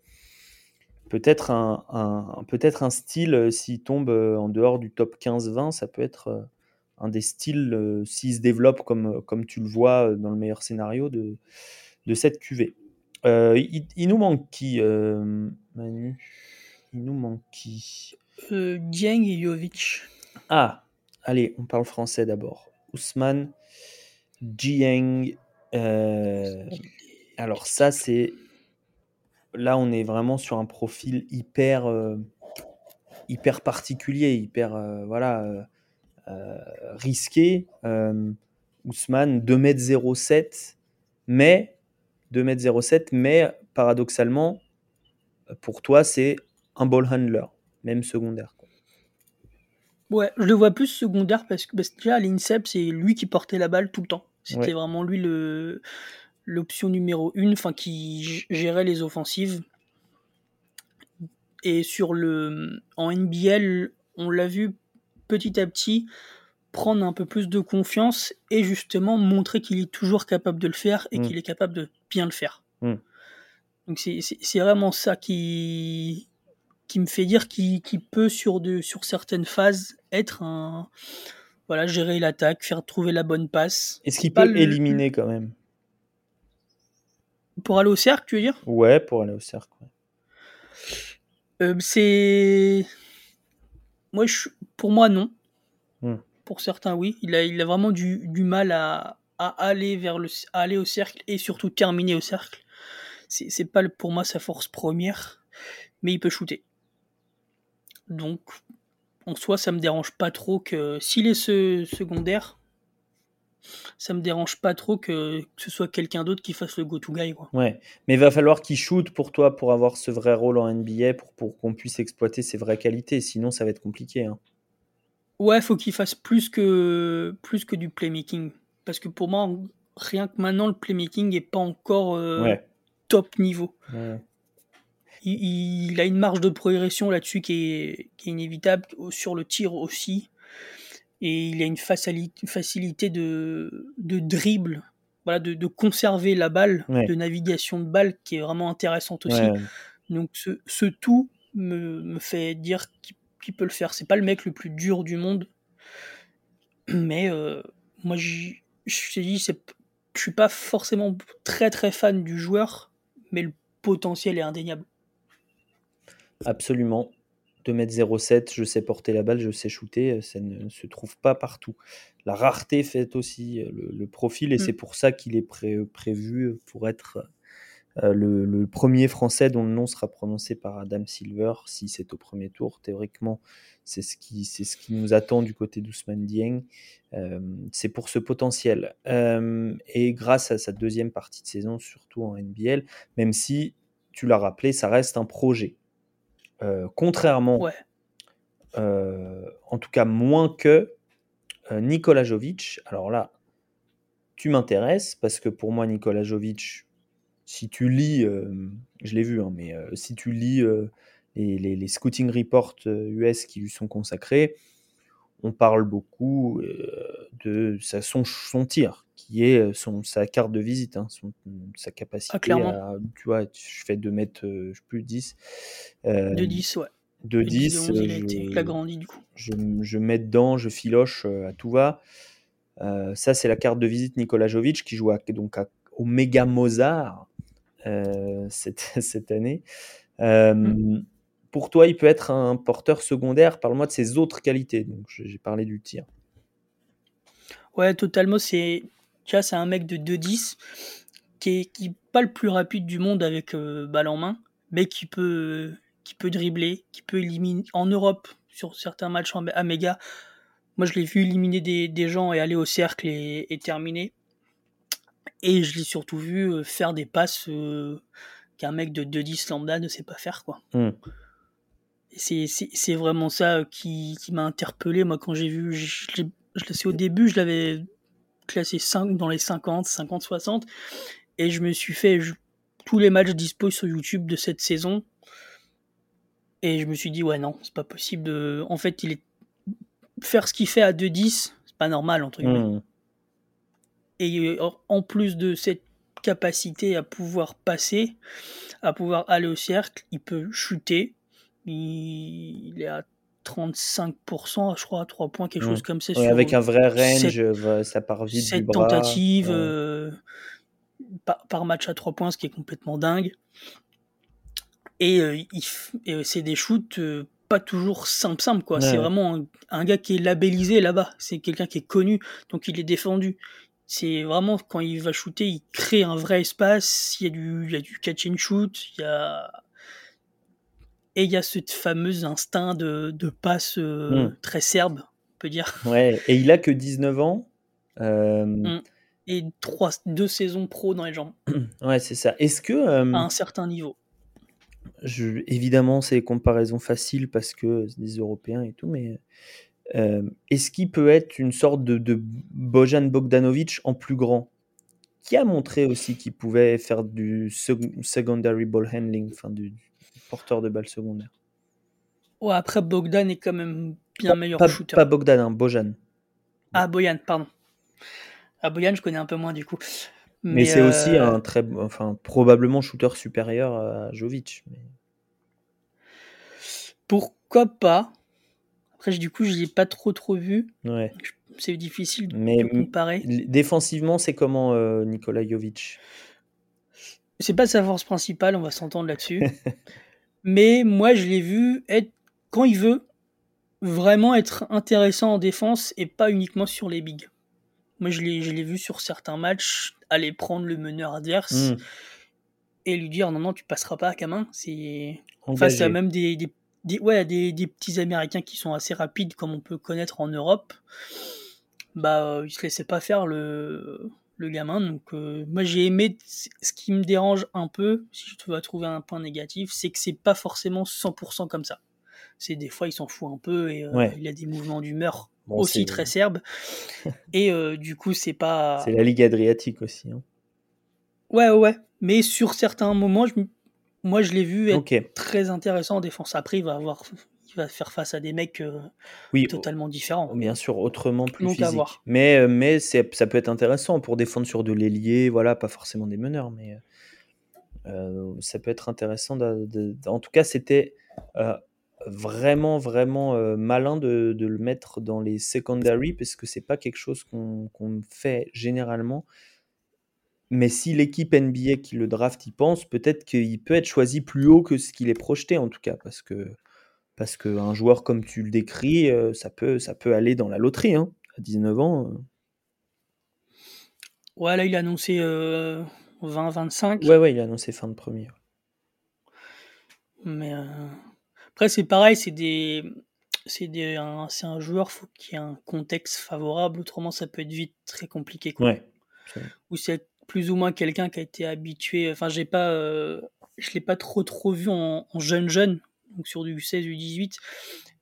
Speaker 1: Peut-être un, un, peut un style, euh, s'il tombe euh, en dehors du top 15-20, ça peut être euh, un des styles, euh, s'il se développe comme, comme tu le vois dans le meilleur scénario de, de cette QV. Euh, il, il, nous manque qui, euh, Manu? Il nous manque qui?
Speaker 2: Euh, Dieng et Jovic.
Speaker 1: Ah, allez, on parle français d'abord. Ousmane Dieng. Euh, alors ça, c'est... Là, on est vraiment sur un profil hyper, euh, hyper particulier, hyper euh, voilà, risqué. Ousmane, 2m07, mais 2m07, mais paradoxalement, pour toi, c'est un ball handler, même secondaire. Quoi.
Speaker 2: Ouais, je le vois plus secondaire parce que, parce que déjà à l'INSEP, c'est lui qui portait la balle tout le temps. C'était
Speaker 1: Ouais.
Speaker 2: vraiment lui le l'option numéro une, enfin qui gérait les offensives. Et sur le en NBL, on l'a vu petit à petit prendre un peu plus de confiance et justement montrer qu'il est toujours capable de le faire et
Speaker 1: Mm.
Speaker 2: qu'il est capable de bien le faire.
Speaker 1: Mm.
Speaker 2: Donc c'est vraiment ça qui qui me fait dire qu'il peut sur de sur certaines phases être un voilà gérer l'attaque, faire trouver la bonne passe.
Speaker 1: Est-ce qu'il peut
Speaker 2: le-
Speaker 1: éliminer quand même?
Speaker 2: Pour aller au cercle, tu veux dire?
Speaker 1: Ouais, pour aller au cercle.
Speaker 2: Euh, C'est moi je... pour moi non.
Speaker 1: Hmm.
Speaker 2: Pour certains oui, il a il a vraiment du, du mal à, à aller vers le à aller au cercle et surtout terminer au cercle. C'est pas pour moi sa force première, mais il peut shooter. Donc en soi, ça me dérange pas trop que s'il est ce secondaire, ça me dérange pas trop que, que ce soit quelqu'un d'autre qui fasse le go-to guy. Quoi.
Speaker 1: Ouais, mais il va falloir qu'il shoot pour toi pour avoir ce vrai rôle en NBA, pour, pour qu'on puisse exploiter ses vraies qualités. Sinon, ça va être compliqué. hein.
Speaker 2: Ouais, faut qu'il fasse plus que plus que du playmaking, parce que pour moi, rien que maintenant, le playmaking est pas encore euh,
Speaker 1: Ouais.
Speaker 2: top niveau.
Speaker 1: ouais.
Speaker 2: Il, il a une marge de progression là-dessus qui est, qui est inévitable sur le tir aussi. Et il a une facili- facilité de, de dribble, voilà, de, de conserver la balle,
Speaker 1: Ouais.
Speaker 2: de navigation de balle qui est vraiment intéressante aussi.
Speaker 1: Ouais.
Speaker 2: Donc ce, ce tout me, me fait dire qu'il peut le faire. C'est pas le mec le plus dur du monde, mais euh, moi je t'ai dit, je suis pas forcément très très fan du joueur, mais le potentiel est indéniable.
Speaker 1: Absolument. 2m07, je sais porter la balle, je sais shooter, ça ne se trouve pas partout. La rareté fait aussi euh, le, le profil et
Speaker 2: Mm.
Speaker 1: c'est pour ça qu'il est pré- prévu pour être euh, le, le premier Français dont le nom sera prononcé par Adam Silver si c'est au premier tour. Théoriquement, c'est ce qui, c'est ce qui nous attend du côté d'Ousmane Dieng. Euh, c'est pour ce potentiel. Euh, et grâce à sa deuxième partie de saison, surtout en NBL, même si, tu l'as rappelé, ça reste un projet. Euh, contrairement,
Speaker 2: Ouais.
Speaker 1: euh, en tout cas moins que euh, Nikola Jovic. Alors là, tu m'intéresses parce que pour moi, Nikola Jovic, si tu lis, je l'ai vu, hein, mais si tu lis les, les, scouting reports US qui lui sont consacrés, on parle beaucoup de sa, son, son tir, qui est son, sa carte de visite, hein, son, sa capacité
Speaker 2: Ah,
Speaker 1: à, tu vois, je fais 2 mètres, je sais plus, 10.
Speaker 2: De 10, ouais.
Speaker 1: De
Speaker 2: Le
Speaker 1: 10,
Speaker 2: 11, il a
Speaker 1: je,
Speaker 2: été il a grandi du coup.
Speaker 1: je, je mets dedans, je filoche à tout va. Euh, ça, c'est la carte de visite Nikola Jovic qui joue à, donc à, au Méga Mozart euh, cette, *laughs* cette, année. Euh,
Speaker 2: Mm.
Speaker 1: Pour toi, il peut être un porteur secondaire. Parle-moi de ses autres qualités. Donc, j'ai parlé du tir.
Speaker 2: Ouais, totalement. C'est tu vois, c'est un mec de 2-10 qui est, qui est pas le plus rapide du monde avec euh, balle en main, mais qui peut, qui peut dribbler, qui peut éliminer en Europe sur certains matchs en- à méga. Moi, je l'ai vu éliminer des, des gens et aller au cercle et, et terminer. Et je l'ai surtout vu euh, faire des passes euh, qu'un mec de 2-10 lambda ne sait pas faire, quoi.
Speaker 1: Mm.
Speaker 2: C'est, vraiment ça euh, qui, qui m'a interpellé, moi, quand j'ai vu. Je, je, je au début, je l'avais classé 5 dans les 50, 50, 60. Et je me suis fait je- tous les matchs dispo sur YouTube de cette saison. Et je me suis dit, ouais, non, c'est pas possible de. En fait, il est. Faire ce qu'il fait à 2-10, c'est pas normal, entre guillemets.
Speaker 1: Mm.
Speaker 2: Et euh, en plus de cette capacité à pouvoir passer, à pouvoir aller au cercle, il peut shooter. Il, est à 35%, je crois, à 3 points, quelque chose comme ça.
Speaker 1: Ouais, avec un vrai range, euh, ça part vite du
Speaker 2: 7
Speaker 1: bras.
Speaker 2: tentatives
Speaker 1: Ouais.
Speaker 2: euh, par, par match à 3 points, ce qui est complètement dingue. Et, euh, et c'est des shoots euh, pas toujours simple simple quoi.
Speaker 1: Ouais.
Speaker 2: C'est vraiment un, un gars qui est labellisé là-bas. C'est quelqu'un qui est connu, donc il est défendu. C'est vraiment quand il va shooter, il crée un vrai espace. Il y a du, il y a du catch and shoot. Il y a et il y a ce fameux instinct de, de passe euh,
Speaker 1: Mm.
Speaker 2: très serbe, on peut dire.
Speaker 1: Ouais, et il a que 19 ans. Euh,
Speaker 2: Mm. Et trois, deux saisons pro dans les jambes, *clears throat*
Speaker 1: ouais, c'est ça. Est-ce que, euh,
Speaker 2: à un certain niveau.
Speaker 1: je, évidemment, c'est des comparaisons faciles parce que c'est des Européens et tout, mais euh, est-ce qu'il peut être une sorte de, de Bojan Bogdanovic en plus grand? Qui a montré aussi qu'il pouvait faire du sec- secondary ball handling, enfin du, porteur de balle secondaire.
Speaker 2: Ouais, après Bogdan est quand même bien meilleur
Speaker 1: Pas,
Speaker 2: shooter.
Speaker 1: pas Bogdan, hein, Bojan.
Speaker 2: Ah, Boyan, pardon. Ah, Boyan, je connais un peu moins du coup.
Speaker 1: Mais, c'est
Speaker 2: euh,
Speaker 1: aussi un très, enfin probablement shooter supérieur à Jovic. mais-
Speaker 2: Pourquoi pas? Après, je- du coup, je l'ai pas trop trop vu.
Speaker 1: Ouais.
Speaker 2: C'est difficile
Speaker 1: Mais
Speaker 2: de comparer.
Speaker 1: défensivement, c'est comment euh, Nikola Jovic?
Speaker 2: C'est pas sa force principale, on va s'entendre là-dessus. *laughs* Mais moi, je l'ai vu être, quand il veut, vraiment être intéressant en défense et pas uniquement sur les bigs. Moi, je l'ai vu sur certains matchs aller prendre le meneur adverse
Speaker 1: Hmm,
Speaker 2: et lui dire non, non, tu passeras pas à Camin. C'est face à même des, des, des- ouais, des, des petits Américains qui sont assez rapides, comme on peut connaître en Europe. Bah, euh, ils se laissaient pas faire le, le gamin. Donc, euh, moi, j'ai aimé. Ce qui me dérange un peu, si je dois trouver un point négatif, c'est que c'est pas forcément 100% comme ça. C'est des fois, il s'en fout un peu et euh,
Speaker 1: Ouais.
Speaker 2: il a des mouvements d'humeur
Speaker 1: Bon,
Speaker 2: aussi très serbes. *laughs* et euh, du coup, c'est pas.
Speaker 1: C'est la Ligue Adriatique aussi. hein.
Speaker 2: Ouais, ouais. Mais sur certains moments, je moi, je l'ai vu être
Speaker 1: Ok.
Speaker 2: très intéressant en défense. Après, il va avoir, il va faire face à des mecs euh,
Speaker 1: Oui,
Speaker 2: totalement différents.
Speaker 1: bien sûr, autrement plus
Speaker 2: Donc,
Speaker 1: physique. Mais, euh, mais ça peut être intéressant pour défendre sur de l'ailier, voilà, pas forcément des meneurs, mais euh, ça peut être intéressant. de- de- en tout cas, c'était euh, vraiment, vraiment malin de, de le mettre dans les secondary parce que c'est pas quelque chose qu'on qu'on fait généralement. Mais si l'équipe NBA qui le draft y pense, peut-être qu'il peut être choisi plus haut que ce qu'il est projeté en tout cas, parce que parce qu'un joueur comme tu le décris, euh, ça peut ça peut aller dans la loterie. Hein. À 19 ans, euh,
Speaker 2: Ouais, là, il a annoncé euh, 20-25.
Speaker 1: ouais ouais, il a annoncé fin de premier.
Speaker 2: Mais euh, après, c'est pareil, c'est des. C'est des, un, c'est un joueur, faut qu'il y ait un contexte favorable, autrement ça peut être vite très compliqué. Quoi.
Speaker 1: Ouais.
Speaker 2: Ou c'est plus ou moins quelqu'un qui a été habitué. Enfin, j'ai pas, euh, je l'ai pas trop trop vu en, en jeune jeune, donc sur du 16 du 18,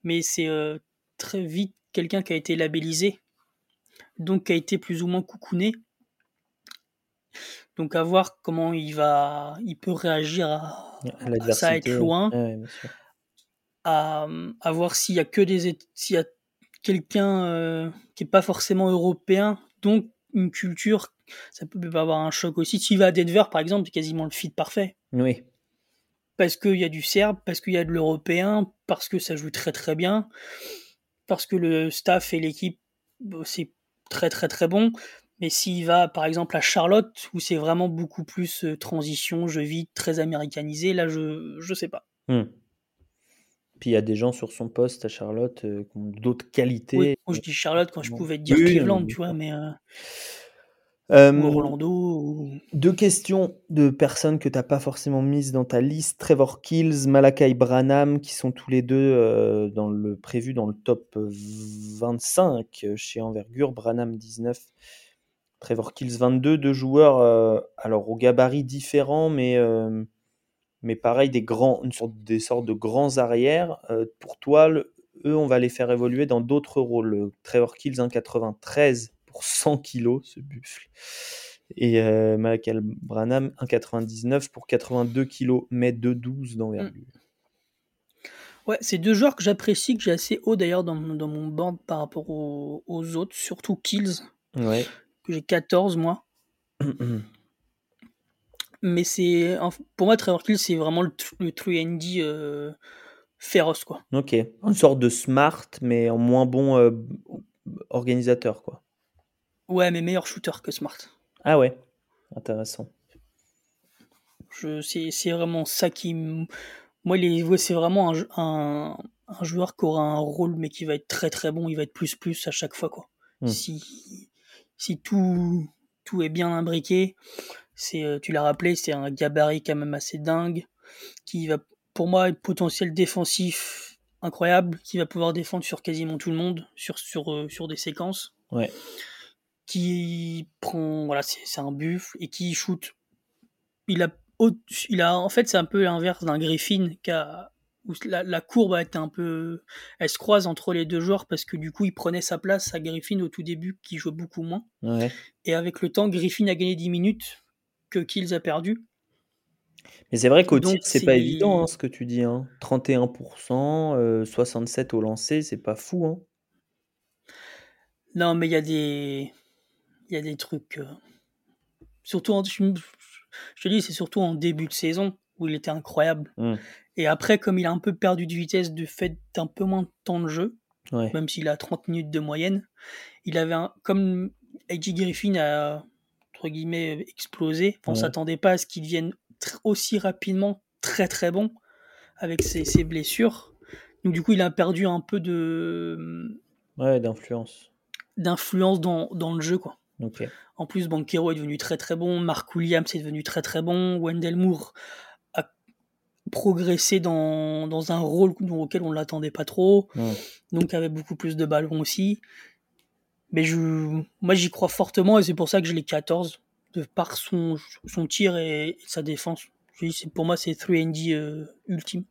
Speaker 2: mais c'est euh, très vite quelqu'un qui a été labellisé, donc qui a été plus ou moins coucouné. Donc à voir comment il va, il peut réagir à, ça, être loin, à, à, voir s'il y a que des, s'il y a quelqu'un euh, qui est pas forcément européen, donc une culture, ça peut avoir un choc aussi. S'il va à Denver, par exemple, c'est quasiment le fit parfait.
Speaker 1: Oui.
Speaker 2: Parce qu'il y a du serbe, parce qu'il y a de l'européen, parce que ça joue très très bien, parce que le staff et l'équipe, c'est très très très bon. Mais s'il va par exemple à Charlotte, où c'est vraiment beaucoup plus euh, transition, jeu vite, très américanisé, là je je sais pas. Hmm.
Speaker 1: Puis il y a des gens sur son poste à Charlotte euh, qui ont d'autres qualités. Oui,
Speaker 2: quand je dis Charlotte, quand je pouvais dire Cleveland, tu vois, mais. Euh, ou Orlando.
Speaker 1: Deux questions de personnes que tu n'as pas forcément mises dans ta liste. Trevor Kills, Malakai Branham, qui sont tous les deux dans le prévu dans le top 25 chez Envergure. Branham 19, Trevor Kills 22. Deux joueurs alors au gabarit différent, mais mais pareil, des grands, une sorte, des sortes de grands arrières. Euh, pour toi, eux, on va les faire évoluer dans d'autres rôles. Trevor Kills 1,93 pour 100 kg, ce buffle. Et euh, Malakal Branham 1,99 pour 82 kg, mais 2,12 d'envergure. Mm.
Speaker 2: Ouais, c'est deux joueurs que j'apprécie, que j'ai assez haut d'ailleurs dans, dans, mon banc par rapport aux, aux autres, surtout Kills,
Speaker 1: ouais.
Speaker 2: que j'ai 14 moi. mais c'est pour moi Trevor Kill c'est vraiment le, le true ND euh, féroce quoi.
Speaker 1: Ok, une sorte de smart mais en moins bon euh, organisateur quoi.
Speaker 2: Ouais, mais meilleur shooter que smart.
Speaker 1: Ah ouais, intéressant.
Speaker 2: Je c'est vraiment ça qui moi les c'est vraiment un, un, un, joueur qui aura un rôle mais qui va être très très bon, il va être plus plus à chaque fois quoi. Hmm. Si si tout tout est bien imbriqué, c'est, euh, tu l'as rappelé, c'est un gabarit quand même assez dingue, qui va, pour moi, être potentiel défensif incroyable, qui va pouvoir défendre sur quasiment tout le monde, sur, sur, euh, sur des séquences.
Speaker 1: Ouais.
Speaker 2: Qui prend, voilà, c'est un buff et qui shoot. Il a, il a, en fait, c'est un peu l'inverse d'un Griffin qui a, où la, la, courbe a été un peu, elle se croise entre les deux joueurs parce que du coup, il prenait sa place à Griffin au tout début, qui jouait beaucoup moins.
Speaker 1: Ouais.
Speaker 2: Et avec le temps, Griffin a gagné 10 minutes que Kills a perdu.
Speaker 1: Mais c'est vrai qu'au tir, c'est pas évident hein, ce que tu dis. Hein. 31%, 67% euh, au lancer, c'est pas fou. Hein.
Speaker 2: Non, mais il y a des. Il y a des trucs. Euh, surtout, en... je, te dis, c'est surtout en début de saison où il était incroyable. Mmh. Et après, comme il a un peu perdu de vitesse du fait d'un peu moins de temps de jeu, même s'il a 30 minutes de moyenne, il avait un. Comme A.J. Griffin a guillemets explosé. On s'attendait pas à ce qu'il devienne aussi rapidement très très bon avec ses, blessures. Donc du coup, il a perdu un peu de
Speaker 1: ouais, d'influence
Speaker 2: d'influence dans, dans, le jeu quoi. En plus, Banquero est devenu très très bon, Mark Williams est devenu très très bon, Wendell Moore a progressé dans, dans un rôle auquel on l'attendait pas trop, donc avait beaucoup plus de ballons aussi. Mais je, moi, j'y crois fortement et c'est pour ça que je l'ai 14, de par son, son tir et, sa défense. Pour moi, c'est 3D euh, ultime.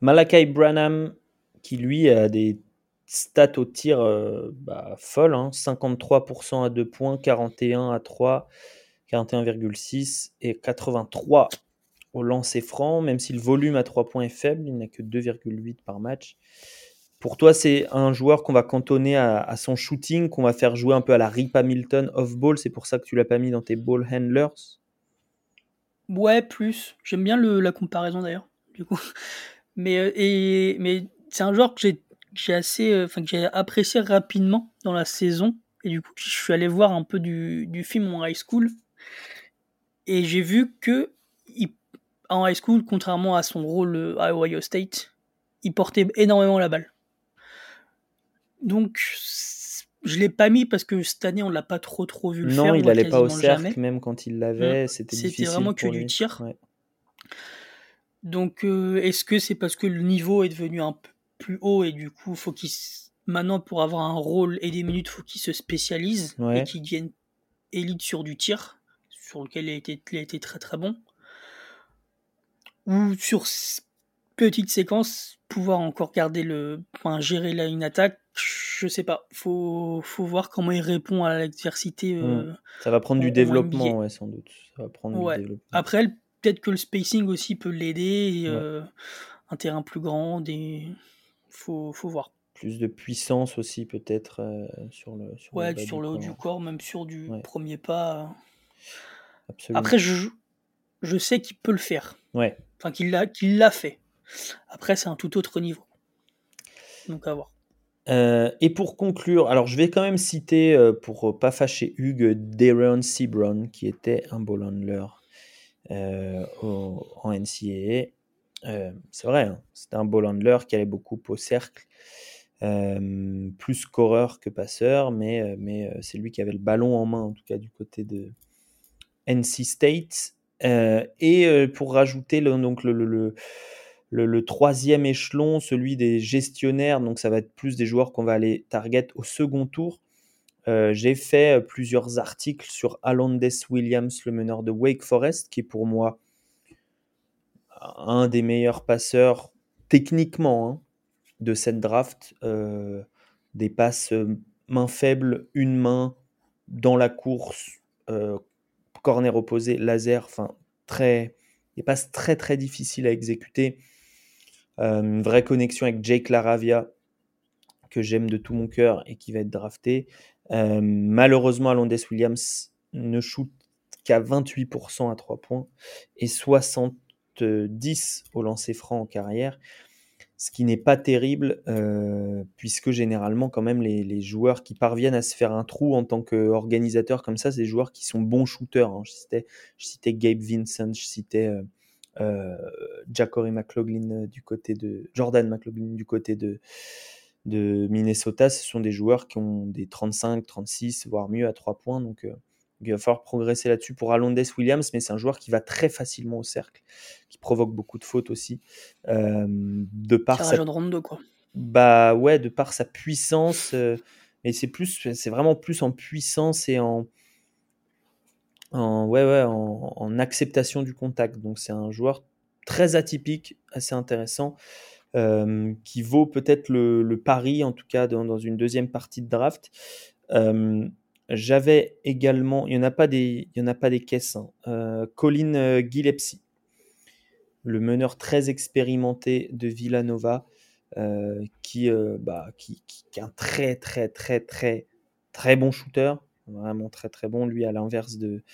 Speaker 1: Malakai Branham, qui lui a des stats au tir euh, bah, folles 53% hein. à 2 points, 41 à 3, 41,6 et 83 au lancer franc, même si le volume à 3 points est faible, il n'a que 2,8 par match. Pour toi, c'est un joueur qu'on va cantonner à, son shooting, qu'on va faire jouer un peu à la Rip Hamilton off-ball. C'est pour ça que tu l'as pas mis dans tes ball handlers?
Speaker 2: Ouais, plus. J'aime bien le, la comparaison d'ailleurs. Du coup. *laughs* Mais, euh, et, mais c'est un joueur que j'ai, j'ai assez, euh, enfin, que j'ai apprécié rapidement dans la saison. Et du coup, je suis allé voir un peu du, du film en high school. Et j'ai vu que il, en high school, contrairement à son rôle euh, à Ohio State, il portait énormément la balle. Donc, je l'ai pas mis parce que cette année, on l'a pas trop trop vu le
Speaker 1: non,
Speaker 2: faire.
Speaker 1: Non, il n'allait pas au cercle, même quand il l'avait, mmh. c'était difficile.
Speaker 2: C'était vraiment que du tir. Donc, euh, est-ce que c'est parce que le niveau est devenu un peu plus haut et du coup, faut qu'il maintenant pour avoir un rôle et des minutes, faut qu'il se spécialise et qu'il devienne élite sur du tir, sur lequel il a été, il a été très très bon, ou sur petite séquence, pouvoir encore garder le, enfin, gérer là une attaque, je sais pas. Faut, faut voir comment il répond à l'adversité.
Speaker 1: Hmm. Ça va prendre du développement, ouais, sans doute. Ça va prendre
Speaker 2: du développement. Après, peut-être que le spacing aussi peut l'aider. un terrain plus grand, des... faut, faut voir.
Speaker 1: Plus de puissance aussi peut-être sur le
Speaker 2: sur ouais le, sur le haut du corps. même sur du premier pas Absolument. après je je sais qu'il peut le faire.
Speaker 1: Ouais.
Speaker 2: Enfin qu'il l'a qu'il l'a fait. Après c'est un tout autre niveau. Donc à voir.
Speaker 1: Et pour conclure, alors je vais quand même citer, pour pas fâcher Hugues, Darren Sebron, qui était un ball handler en NCAA. C'est vrai, hein, c'était un ball handler qui allait beaucoup au cercle plus scoreur que passeur, mais, mais c'est lui qui avait le ballon en main, en tout cas du côté de NC State. et pour rajouter le, donc le, le, le, troisième échelon, celui des gestionnaires, donc ça va être plus des joueurs qu'on va aller target au second tour. J'ai fait plusieurs articles sur Alondes Williams, le meneur de Wake Forest, qui est pour moi un des meilleurs passeurs techniquement. Hein, de cette draft, euh, des passes euh, main faible, une main dans la course, euh, corner opposé, laser, enfin très, des passes très très difficiles à exécuter. une vraie connexion avec Jake Laravia que j'aime de tout mon cœur et qui va être drafté. malheureusement, Alondes Williams ne shoot qu'à 28% à 3 points et 70 au lancer franc en carrière ce qui n'est pas terrible, euh, puisque généralement, quand même, les, joueurs qui parviennent à se faire un trou en tant qu'organisateur comme ça, c'est des joueurs qui sont bons shooters. Hein. Je, citais, Gabe Vincent, je citais euh, euh McLaughlin du côté de Jordan McLaughlin du côté de, Minnesota. Ce sont des joueurs qui ont des 35, 36, voire mieux à 3 points. Donc, euh, il va falloir progresser là-dessus pour Alondes Williams, mais c'est un joueur qui va très facilement au cercle, qui provoque beaucoup de fautes aussi. Euh, de par
Speaker 2: sa... de quoi.
Speaker 1: Bah ouais, de par sa puissance, euh, mais c'est plus, c'est vraiment plus en puissance et en, en ouais, ouais, en, acceptation du contact. Donc c'est un joueur très atypique, assez intéressant, euh, qui vaut peut-être le, pari, en tout cas dans, dans, une deuxième partie de draft. J'avais également, il n'y en, a pas des, caisses, hein. euh, Colin euh, Gillespie, le meneur très expérimenté de Villanova, euh, qui, bah, qui, est un très très très très très bon shooter, vraiment très très bon. Lui, à l'inverse de,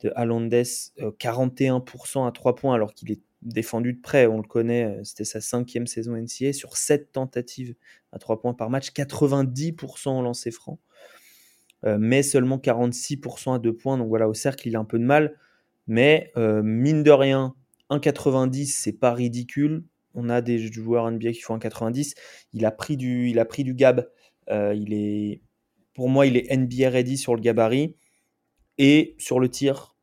Speaker 1: de Alondes, 41% à 3 points alors qu'il est défendu de près, on le connaît, c'était sa cinquième saison NCA, sur 7 tentatives à 3 points par match, 90% en lancer franc. Euh, mais seulement 46% à 2 points. Donc voilà, au cercle, il a un peu de mal. Mais euh, mine de rien, 1,90, c'est pas ridicule. On a des joueurs NBA qui font 1,90. Il a pris du, il a pris du gab. Euh, il est, pour moi, il est NBA ready sur le gabarit et sur le tir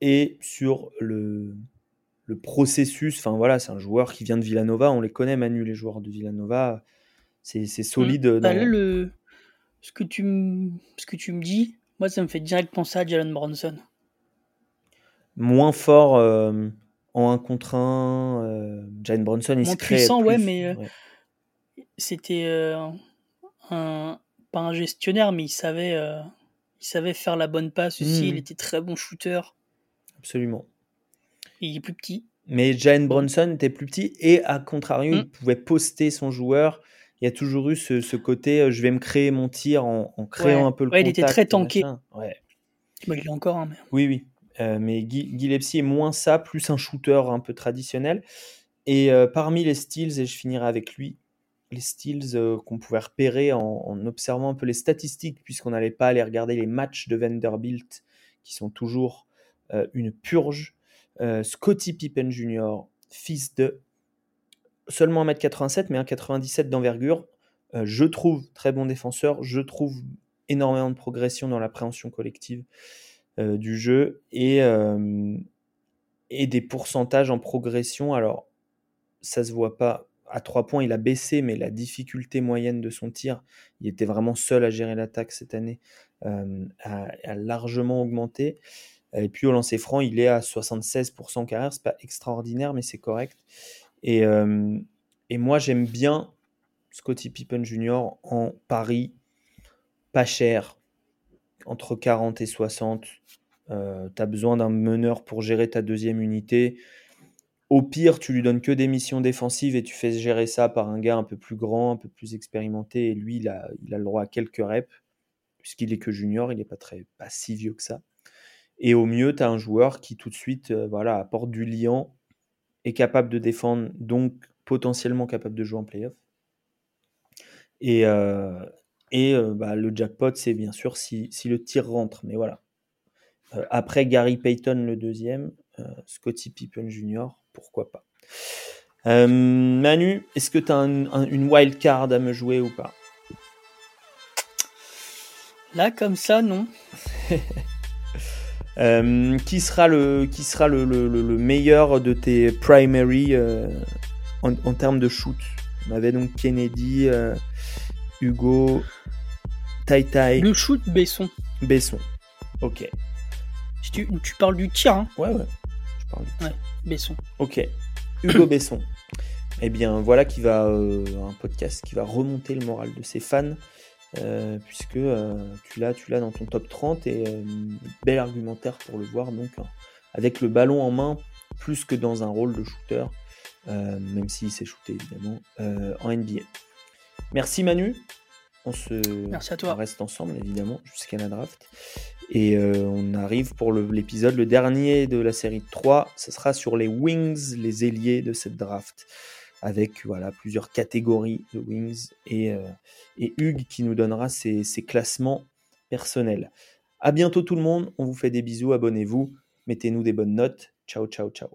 Speaker 1: et sur le, le processus. Enfin voilà, c'est un joueur qui vient de Villanova. On les connaît, Manu, les joueurs de Villanova. C'est mmh. solide.
Speaker 2: Bah, le, ce que tu me, ce que tu me dis, moi, ça me fait direct penser à Jalen Bronson.
Speaker 1: Moins fort euh, en un contre un. Euh, Jalen Bronson, il Moins
Speaker 2: puissant, ouais, mais euh, c'était un, pas un gestionnaire, mais il savait, il savait faire la bonne passe aussi. Il hmm. était très bon shooter.
Speaker 1: Absolument.
Speaker 2: il est plus petit.
Speaker 1: Mais Jalen Bronson était plus petit et à contrario, il hmm. pouvait poster son joueur il y a toujours eu ce, côté euh, je vais me créer mon tir en, créant un peu le
Speaker 2: ouais,
Speaker 1: contact.
Speaker 2: il était très tanké. Ouais. Bah, il est encore un.
Speaker 1: Oui, oui. Euh, mais Guy, est moins ça, plus un shooter un peu traditionnel. Et euh, parmi les styles, et je finirai avec lui, les styles qu'on pouvait repérer en, observant un peu les statistiques, puisqu'on n'allait pas aller regarder les matchs de Vanderbilt, qui sont toujours une purge. Scotty Pippen Jr., fils de seulement 1m87, mais 1m97 d'envergure. Euh, je trouve très bon défenseur. Je trouve énormément de progression dans l'appréhension collective euh, du jeu et, euh, et des pourcentages en progression. Alors, ça se voit pas. À 3 points, il a baissé, mais la difficulté moyenne de son tir, il était vraiment seul à gérer l'attaque cette année, a, largement augmenté. Et puis au lancer franc, il est à 76% carrière. C'est pas extraordinaire, mais c'est correct. Et, et moi, j'aime bien Scotty Pippen Jr. en Paris, pas cher, entre 40 et 60. Euh, tu as besoin d'un meneur pour gérer ta deuxième unité. Au pire, tu lui donnes que des missions défensives et tu fais gérer ça par un gars un peu plus grand, un peu plus expérimenté. Et lui, il a, il a le droit à quelques reps, puisqu'il est que junior, il n'est pas, très, pas si vieux que ça. Et au mieux, tu as un joueur qui tout de suite euh, voilà, apporte du liant, est capable de défendre, donc potentiellement capable de jouer en playoff. Et, euh, et euh, bah, le jackpot, c'est bien sûr si, si, le tir rentre. Mais voilà. après Gary Payton, le deuxième, Scotty Pippen Jr., pourquoi pas. Manu, est-ce que tu as une wild card à me jouer ou pas?
Speaker 2: Là, comme ça, non. *laughs*
Speaker 1: Euh, qui sera, le, qui sera le, le, le meilleur de tes primary euh, en, en, termes de shoot? On avait donc Kennedy, euh, Hugo, Tai Tai.
Speaker 2: Le shoot, Besson.
Speaker 1: Besson, ok.
Speaker 2: Tu, tu parles du tir, hein
Speaker 1: Ouais, ouais. Je parle du tir.
Speaker 2: Ouais, Besson.
Speaker 1: Ok. Hugo *coughs* Besson. Eh bien, voilà qui va un podcast qui va remonter le moral de ses fans. Euh, puisque euh, tu l'as tu l'as dans ton top 30 et euh, bel argumentaire pour le voir donc hein, avec le ballon en main plus que dans un rôle de shooter même s'il s'est shooté évidemment en NBA merci Manu. On se
Speaker 2: merci à toi.
Speaker 1: reste ensemble évidemment jusqu'à la draft. Et on arrive pour l'épisode le, le, dernier de la série 3 ce sera sur les wings les ailiers de cette draft avec voilà, plusieurs catégories de wings et, euh, Hugues qui nous donnera ses, ses, classements personnels. À bientôt tout le monde, on vous fait des bisous, abonnez-vous, mettez-nous des bonnes notes. Ciao, ciao, ciao.